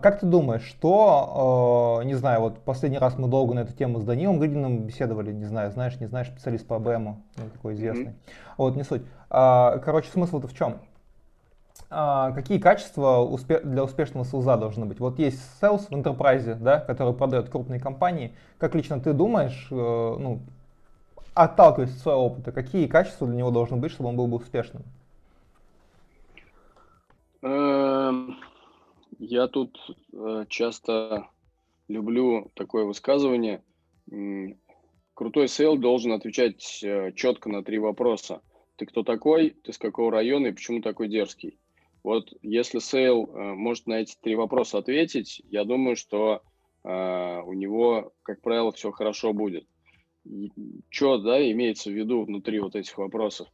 как ты думаешь, что, э, не знаю, вот последний раз мы долго на эту тему с Данилом Гридиным беседовали, не знаю, знаешь, не знаешь, специалист по АБМу, ну, такой известный. Mm-hmm. Вот, не суть. А, короче, смысл-то в чем? А, какие качества для успешного селза должны быть? Вот есть sales в enterprise, да, который продает крупные компании. Как лично ты думаешь, э, ну, отталкиваясь от своего опыта, какие качества для него должны быть, чтобы он был бы успешным? Я тут э, часто люблю такое высказывание. Крутой sale должен отвечать э, четко на три вопроса. Ты кто такой, ты с какого района и почему такой дерзкий? Вот если sale э, может на эти три вопроса ответить, я думаю, что у него, как правило, все хорошо будет. Что, да, имеется в виду внутри вот этих вопросов?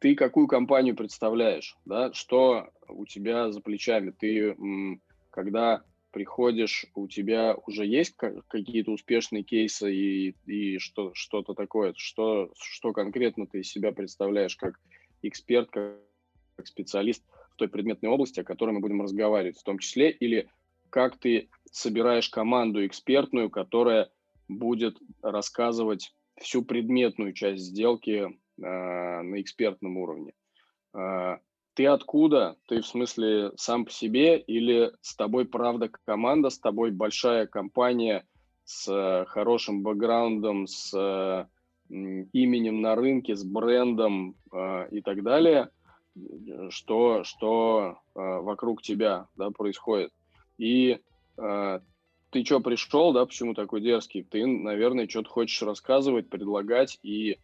Ты какую компанию представляешь, да, что у тебя за плечами, ты, когда приходишь, у тебя уже есть какие-то успешные кейсы и, и что, что-то такое, что, что конкретно ты из себя представляешь как эксперт, как, специалист в той предметной области, о которой мы будем разговаривать, в том числе, или как ты собираешь команду экспертную, которая будет рассказывать всю предметную часть сделки на экспертном уровне. А, ты откуда? Ты в смысле сам по себе или с тобой правда команда, с тобой большая компания с хорошим бэкграундом, с именем на рынке, с брендом э, и так далее, что, что э, вокруг тебя да, происходит. И э, ты что пришел, да, почему такой дерзкий? Ты, наверное, что-то хочешь рассказывать, предлагать и а,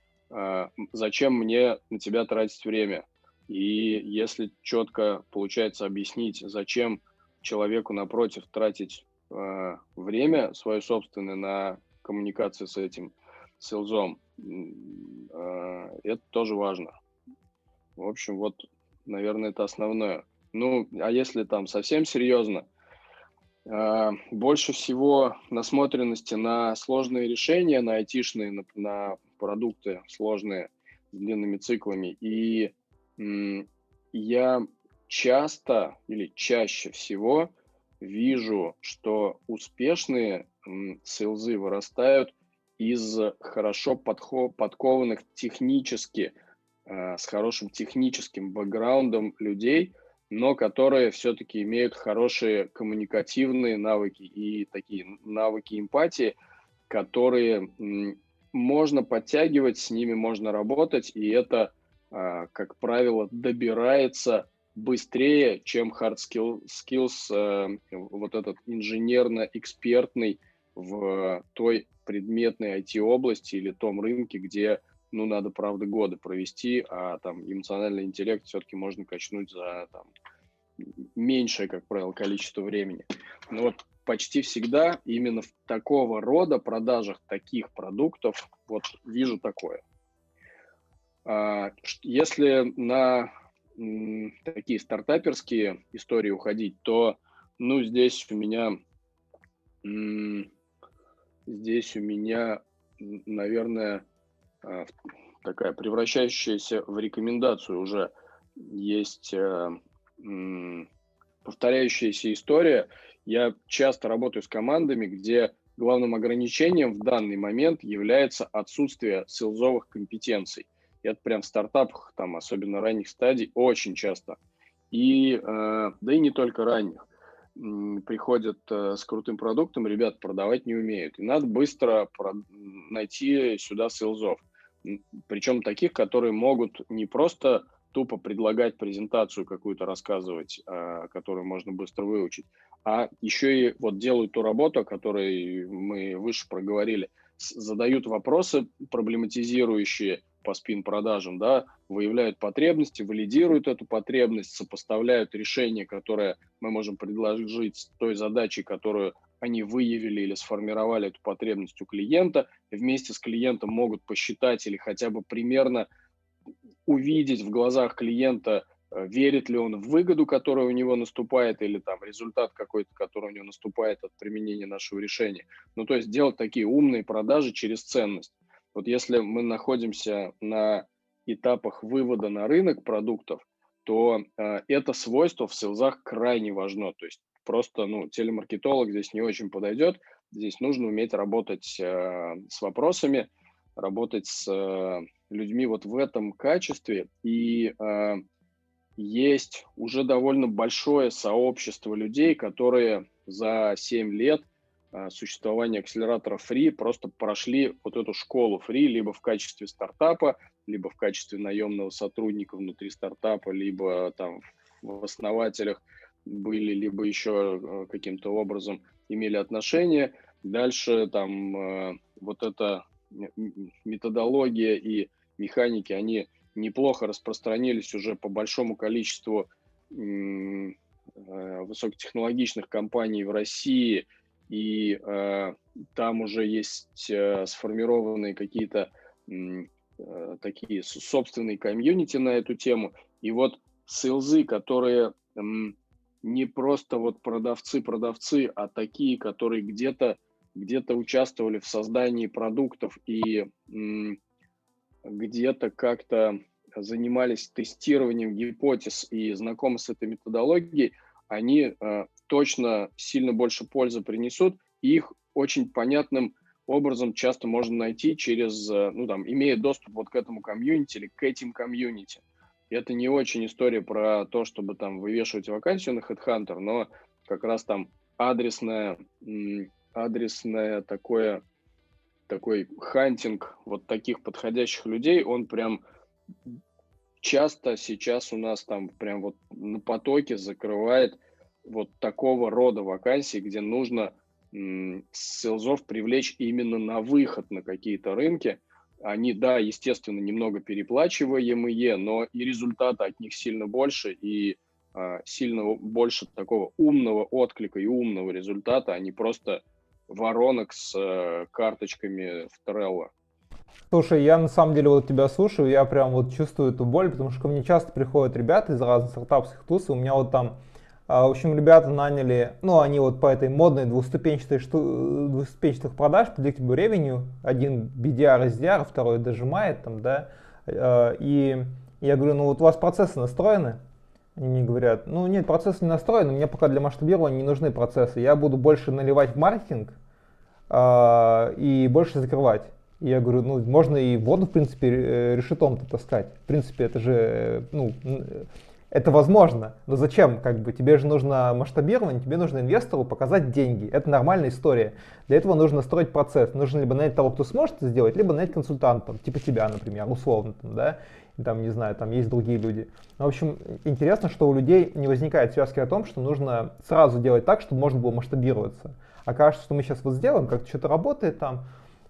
зачем мне на тебя тратить время. И если четко получается объяснить, зачем человеку напротив тратить э, время свое собственное на коммуникацию с этим селзом, э, это тоже важно. В общем, вот, наверное, это основное. Ну, а если там совсем серьезно, э, больше всего насмотренности на сложные решения, на айтишные, на, на продукты сложные с длинными циклами. И я часто или чаще всего вижу, что успешные сейлзы вырастают из хорошо подкованных технически, э, с хорошим техническим бэкграундом людей, но которые все-таки имеют хорошие коммуникативные навыки и такие навыки эмпатии, которые можно подтягивать, с ними можно работать, и это, а, как правило, добирается быстрее, чем hard skill, skills, э, вот этот инженерно-экспертный в той предметной IT-области или том рынке, где, ну, надо, правда, годы провести, а там эмоциональный интеллект все-таки можно качнуть за там, меньшее, как правило, количество времени. Ну вот почти всегда именно в такого рода продажах таких продуктов вот вижу такое. А, если на такие стартаперские истории уходить, то ну здесь у меня здесь у меня, наверное, а, такая превращающаяся в рекомендацию уже есть э, повторяющаяся история. Я часто работаю с командами, где главным ограничением в данный момент является отсутствие селзовых компетенций. И это прям в стартапах, там, особенно ранних стадий, очень часто. И, э, да и не только ранних. Приходят э, с крутым продуктом, ребят продавать не умеют. И надо быстро найти сюда селзов. Причем таких, которые могут не просто тупо предлагать презентацию какую-то рассказывать, а, которую можно быстро выучить, а еще и вот делают ту работу, о которой мы выше проговорили, задают вопросы проблематизирующие по спин-продажам, да, выявляют потребности, валидируют эту потребность, сопоставляют решение, которое мы можем предложить с той задачей, которую они выявили или сформировали эту потребность у клиента, вместе с клиентом могут посчитать или хотя бы примерно увидеть в глазах клиента, э, верит ли он в выгоду, которая у него наступает, или там результат какой-то, который у него наступает от применения нашего решения. Ну, то есть делать такие умные продажи через ценность. Вот если мы находимся на этапах вывода на рынок продуктов, то э, это свойство в селзах крайне важно. То есть просто ну, телемаркетолог здесь не очень подойдет. Здесь нужно уметь работать э, с вопросами, работать с э, людьми вот в этом качестве. И э, есть уже довольно большое сообщество людей, которые за 7 лет э, существования акселератора Free просто прошли вот эту школу Free либо в качестве стартапа, либо в качестве наемного сотрудника внутри стартапа, либо там в основателях были, либо еще э, каким-то образом имели отношение. Дальше там э, вот эта методология и механики, они неплохо распространились уже по большому количеству э, высокотехнологичных компаний в России, и э, там уже есть э, сформированные какие-то такие собственные комьюнити на эту тему. И вот селзы, которые не просто вот продавцы-продавцы, а такие, которые где-то где-то участвовали в создании продуктов и где-то как-то занимались тестированием гипотез и знакомы с этой методологией, они э, точно сильно больше пользы принесут. И их очень понятным образом часто можно найти через, э, ну там, имея доступ вот к этому комьюнити или к этим комьюнити. это не очень история про то, чтобы там вывешивать вакансию на HeadHunter, но как раз там адресное, адресное такое такой хантинг вот таких подходящих людей, он прям часто сейчас у нас там прям вот на потоке закрывает вот такого рода вакансии, где нужно селзов привлечь именно на выход на какие-то рынки. Они, да, естественно, немного переплачиваемые, но и результата от них сильно больше, и а, сильно больше такого умного отклика и умного результата, они просто воронок с э, карточками в Trello. Слушай, я на самом деле вот тебя слушаю, я прям вот чувствую эту боль, потому что ко мне часто приходят ребята из разных стартапских туз, у меня вот там, а, в общем, ребята наняли, ну, они вот по этой модной двуступенчатой шту, двуступенчатых продаж, predictable revenue, один BDR, SDR, второй дожимает там, да, а, и я говорю, ну вот у вас процессы настроены, они мне говорят, ну нет, процессы не настроены, мне пока для масштабирования не нужны процессы. Я буду больше наливать в маркетинг э, и больше закрывать. И я говорю, ну можно и воду, в принципе, э, решетом-то таскать. В принципе, это же, ну, это возможно. Но зачем? Как бы тебе же нужно масштабирование, тебе нужно инвестору показать деньги. Это нормальная история. Для этого нужно строить процесс. Нужно либо нанять того, кто сможет это сделать, либо нанять консультанта, типа тебя, например, условно, там, да там, не знаю, там есть другие люди. Но, в общем, интересно, что у людей не возникает связки о том, что нужно сразу делать так, чтобы можно было масштабироваться. А кажется, что мы сейчас вот сделаем, как что-то работает там.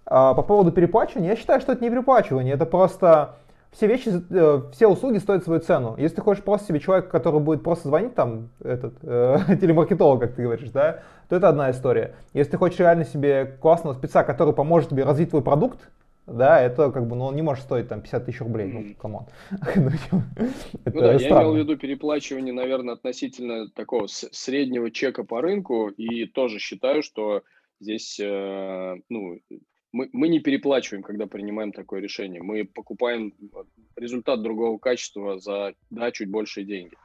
А по поводу переплачивания, я считаю, что это не переплачивание, это просто все вещи, э, все услуги стоят свою цену. Если ты хочешь просто себе человека, который будет просто звонить там, этот, э, телемаркетолог, как ты говоришь, да, то это одна история. Если ты хочешь реально себе классного спеца, который поможет тебе развить твой продукт, да, это как бы, ну, он не может стоить там 50 тысяч рублей, ну, come on. Ну, ну да, я имел в виду переплачивание, наверное, относительно такого среднего чека по рынку, и тоже считаю, что здесь, э, ну, мы, мы не переплачиваем, когда принимаем такое решение. Мы покупаем результат другого качества за, да, чуть большие деньги.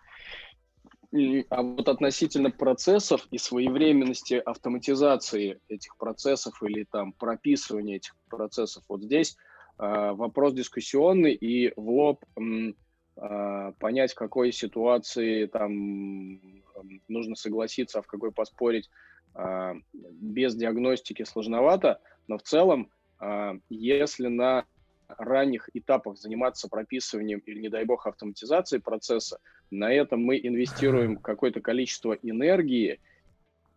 А вот относительно процессов и своевременности автоматизации этих процессов или там прописывания этих процессов, вот здесь э, вопрос дискуссионный и в лоб э, понять, в какой ситуации там нужно согласиться, а в какой поспорить э, без диагностики сложновато, но в целом, э, если на ранних этапах заниматься прописыванием или, не дай бог, автоматизацией процесса, на этом мы инвестируем какое-то количество энергии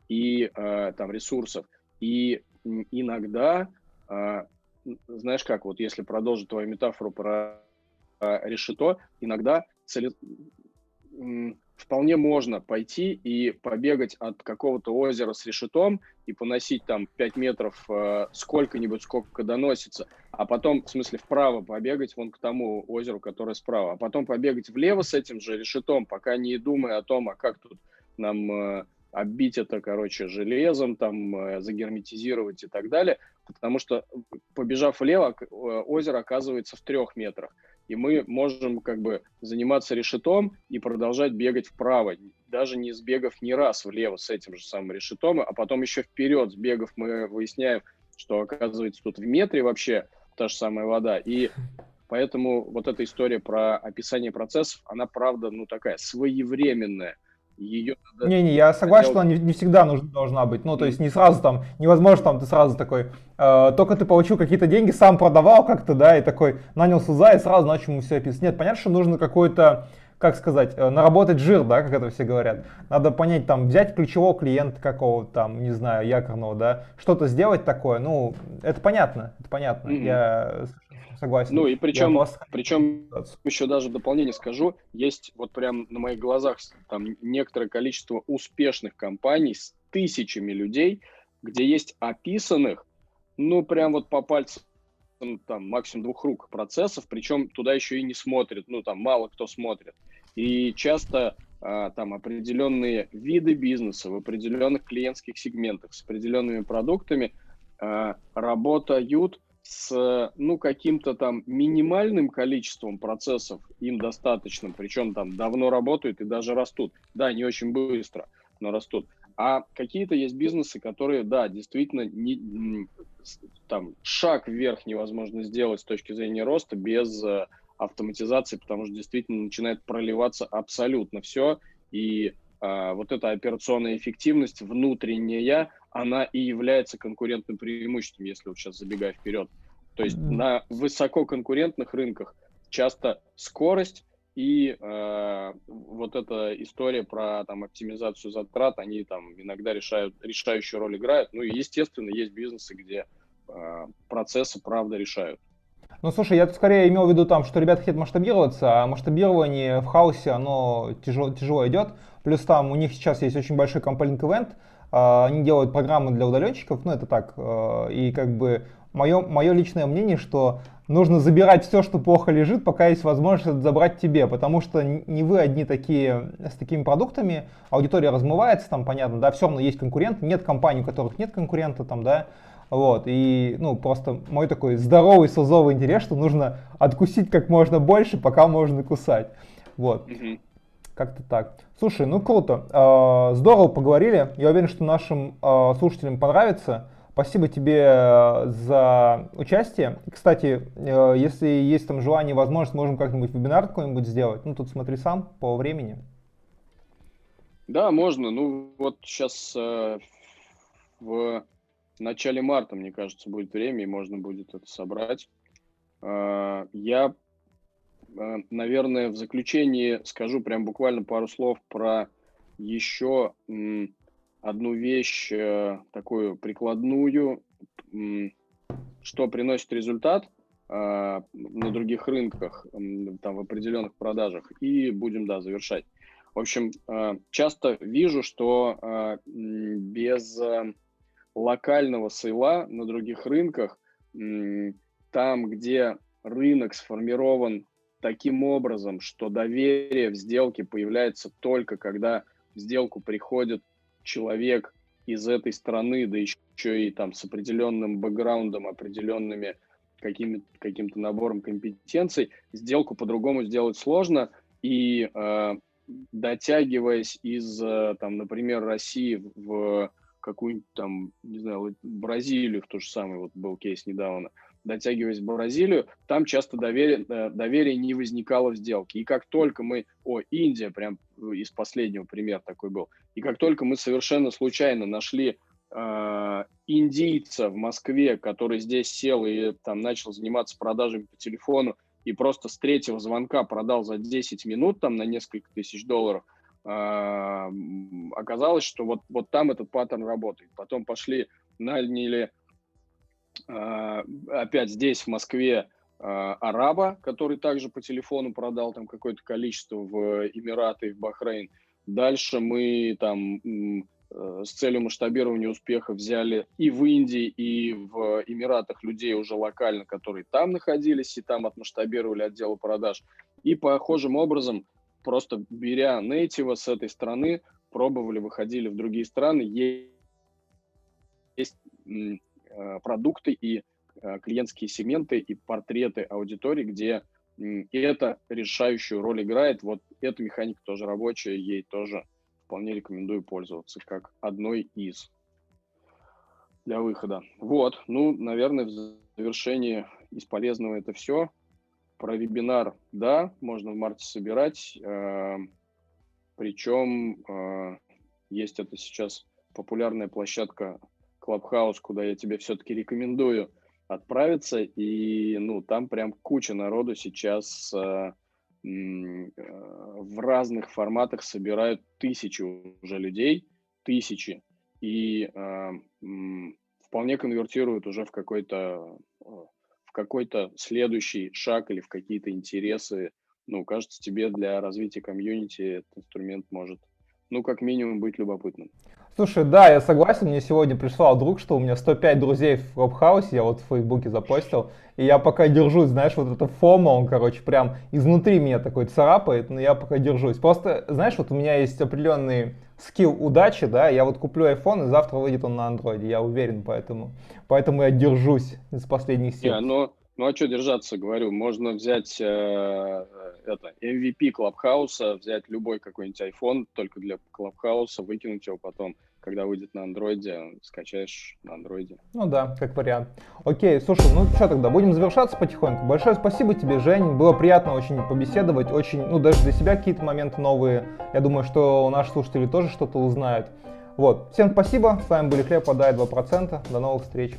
и э, там ресурсов. И иногда, э, знаешь как, вот если продолжить твою метафору про э, решето, иногда цели, вполне можно пойти и побегать от какого-то озера с решетом и поносить там 5 метров э, сколько-нибудь, сколько доносится, а потом, в смысле, вправо побегать вон к тому озеру, которое справа, а потом побегать влево с этим же решетом, пока не думая о том, а как тут нам э, оббить это, короче, железом, там, э, загерметизировать и так далее, потому что, побежав влево, э, озеро оказывается в трех метрах. И мы можем как бы заниматься решетом и продолжать бегать вправо, даже не сбегав ни раз влево с этим же самым решетом, а потом еще вперед сбегав мы выясняем, что оказывается тут в метре вообще та же самая вода. И поэтому вот эта история про описание процессов, она правда, ну такая своевременная ее Не-не, я согласен, что она не, не всегда нужна, должна быть. Ну, то есть не сразу там, невозможно там ты сразу такой, э, только ты получил какие-то деньги, сам продавал как-то, да, и такой нанял СУЗа и сразу начал ему все описывать. Нет, понятно, что нужно какой-то как сказать, э, наработать жир, да, как это все говорят. Надо понять, там, взять ключевого клиента какого-то там, не знаю, якорного, да, что-то сделать такое, ну, это понятно, это понятно. Mm-hmm. Я согласен. Ну и причем, просто... причем еще даже дополнение скажу, есть вот прям на моих глазах там некоторое количество успешных компаний с тысячами людей, где есть описанных, ну прям вот по пальцам там максимум двух рук процессов, причем туда еще и не смотрят, ну там мало кто смотрит. И часто а, там определенные виды бизнеса в определенных клиентских сегментах с определенными продуктами а, работают с, ну, каким-то там минимальным количеством процессов им достаточным, причем там давно работают и даже растут. Да, не очень быстро, но растут. А какие-то есть бизнесы, которые, да, действительно, не, там, шаг вверх невозможно сделать с точки зрения роста без э, автоматизации, потому что действительно начинает проливаться абсолютно все, и вот эта операционная эффективность внутренняя, она и является конкурентным преимуществом, если вот сейчас забегая вперед. То есть mm-hmm. на высококонкурентных рынках часто скорость и э, вот эта история про там оптимизацию затрат, они там иногда решают решающую роль играют. Ну и естественно есть бизнесы, где э, процессы правда решают. Ну, слушай, я тут скорее имел в виду там, что ребята хотят масштабироваться, а масштабирование в хаосе, оно тяжело, тяжело идет. Плюс там у них сейчас есть очень большой компанинг ивент, они делают программы для удаленщиков, ну это так, а, и как бы мое, мое личное мнение, что нужно забирать все, что плохо лежит, пока есть возможность забрать тебе, потому что не вы одни такие с такими продуктами, аудитория размывается, там понятно, да, все равно есть конкуренты, нет компаний, у которых нет конкурента, там, да, вот, и, ну, просто мой такой здоровый созовый интерес, что нужно откусить как можно больше, пока можно кусать. Вот. Как-то так. Слушай, ну круто. А, здорово поговорили. Я уверен, что нашим а, слушателям понравится. Спасибо тебе э, за участие. Кстати, если есть там желание возможность, можем как-нибудь вебинар какой-нибудь сделать. Ну, тут смотри сам по времени. Да, можно. Ну, вот сейчас э, в начале марта, мне кажется, будет время, и можно будет это собрать. Э, я, наверное, в заключении скажу прям буквально пару слов про еще... Одну вещь э, такую прикладную, что приносит результат э, на других рынках, там в определенных продажах, и будем, да, завершать. В общем, э, часто вижу, что без локального сейла на других рынках, там, где рынок сформирован таким образом, что доверие в сделке появляется только когда в сделку приходит человек из этой страны, да еще и там с определенным бэкграундом, определенными какими, каким-то набором компетенций, сделку по-другому сделать сложно. И э, дотягиваясь из, э, там, например, России в какую-нибудь там, не знаю, Бразилию, в то же самое, вот был кейс недавно, дотягиваясь в Бразилию, там часто доверие, э, доверие не возникало в сделке. И как только мы, о, Индия, прям из последнего пример такой был, и как только мы совершенно случайно нашли э, индийца в Москве, который здесь сел и там начал заниматься продажами по телефону, и просто с третьего звонка продал за 10 минут там на несколько тысяч долларов, э, оказалось, что вот, вот там этот паттерн работает. Потом пошли, наняли опять здесь, в Москве, а, араба, который также по телефону продал там какое-то количество в Эмираты и в Бахрейн. Дальше мы там э, с целью масштабирования успеха взяли и в Индии, и в Эмиратах людей уже локально, которые там находились, и там отмасштабировали отделы продаж. И похожим образом, просто беря нейтива с этой страны, пробовали, выходили в другие страны. Есть продукты и э, клиентские сегменты и портреты аудитории, где это решающую роль играет. Вот эта механика тоже рабочая, ей тоже вполне рекомендую пользоваться как одной из для выхода. Вот, ну, наверное, в завершении из полезного это все. Про вебинар, да, можно в марте собирать. Э, причем э, есть это сейчас популярная площадка Clubhouse, куда я тебе все-таки рекомендую отправиться. И, ну, там прям куча народу сейчас э, в разных форматах собирают тысячи уже людей, тысячи и э, вполне конвертируют уже в какой-то в какой-то следующий шаг или в какие-то интересы. Ну, кажется, тебе для развития комьюнити этот инструмент может, ну, как минимум, быть любопытным. Слушай, да, я согласен, мне сегодня прислал друг, что у меня 105 друзей в Клабхаусе, я вот в Фейсбуке запостил, и я пока держусь, знаешь, вот это FOMO, он, короче, прям изнутри меня такой царапает, но я пока держусь. Просто, знаешь, вот у меня есть определенный скилл удачи, да, я вот куплю iPhone, и завтра выйдет он на андроиде, я уверен, поэтому, поэтому я держусь из последних сил. Yeah, но ну а что держаться, говорю, можно взять э, это MVP Клабхауса, взять любой какой-нибудь iPhone только для Клабхауса, выкинуть его потом, когда выйдет на андроиде, скачаешь на андроиде. Ну да, как вариант. Окей, слушай, ну что тогда, будем завершаться потихоньку. Большое спасибо тебе, Жень, было приятно очень побеседовать, очень, ну даже для себя какие-то моменты новые. Я думаю, что наши слушатели тоже что-то узнают. Вот, всем спасибо, с вами были Хлеб, подай 2%, до новых встреч.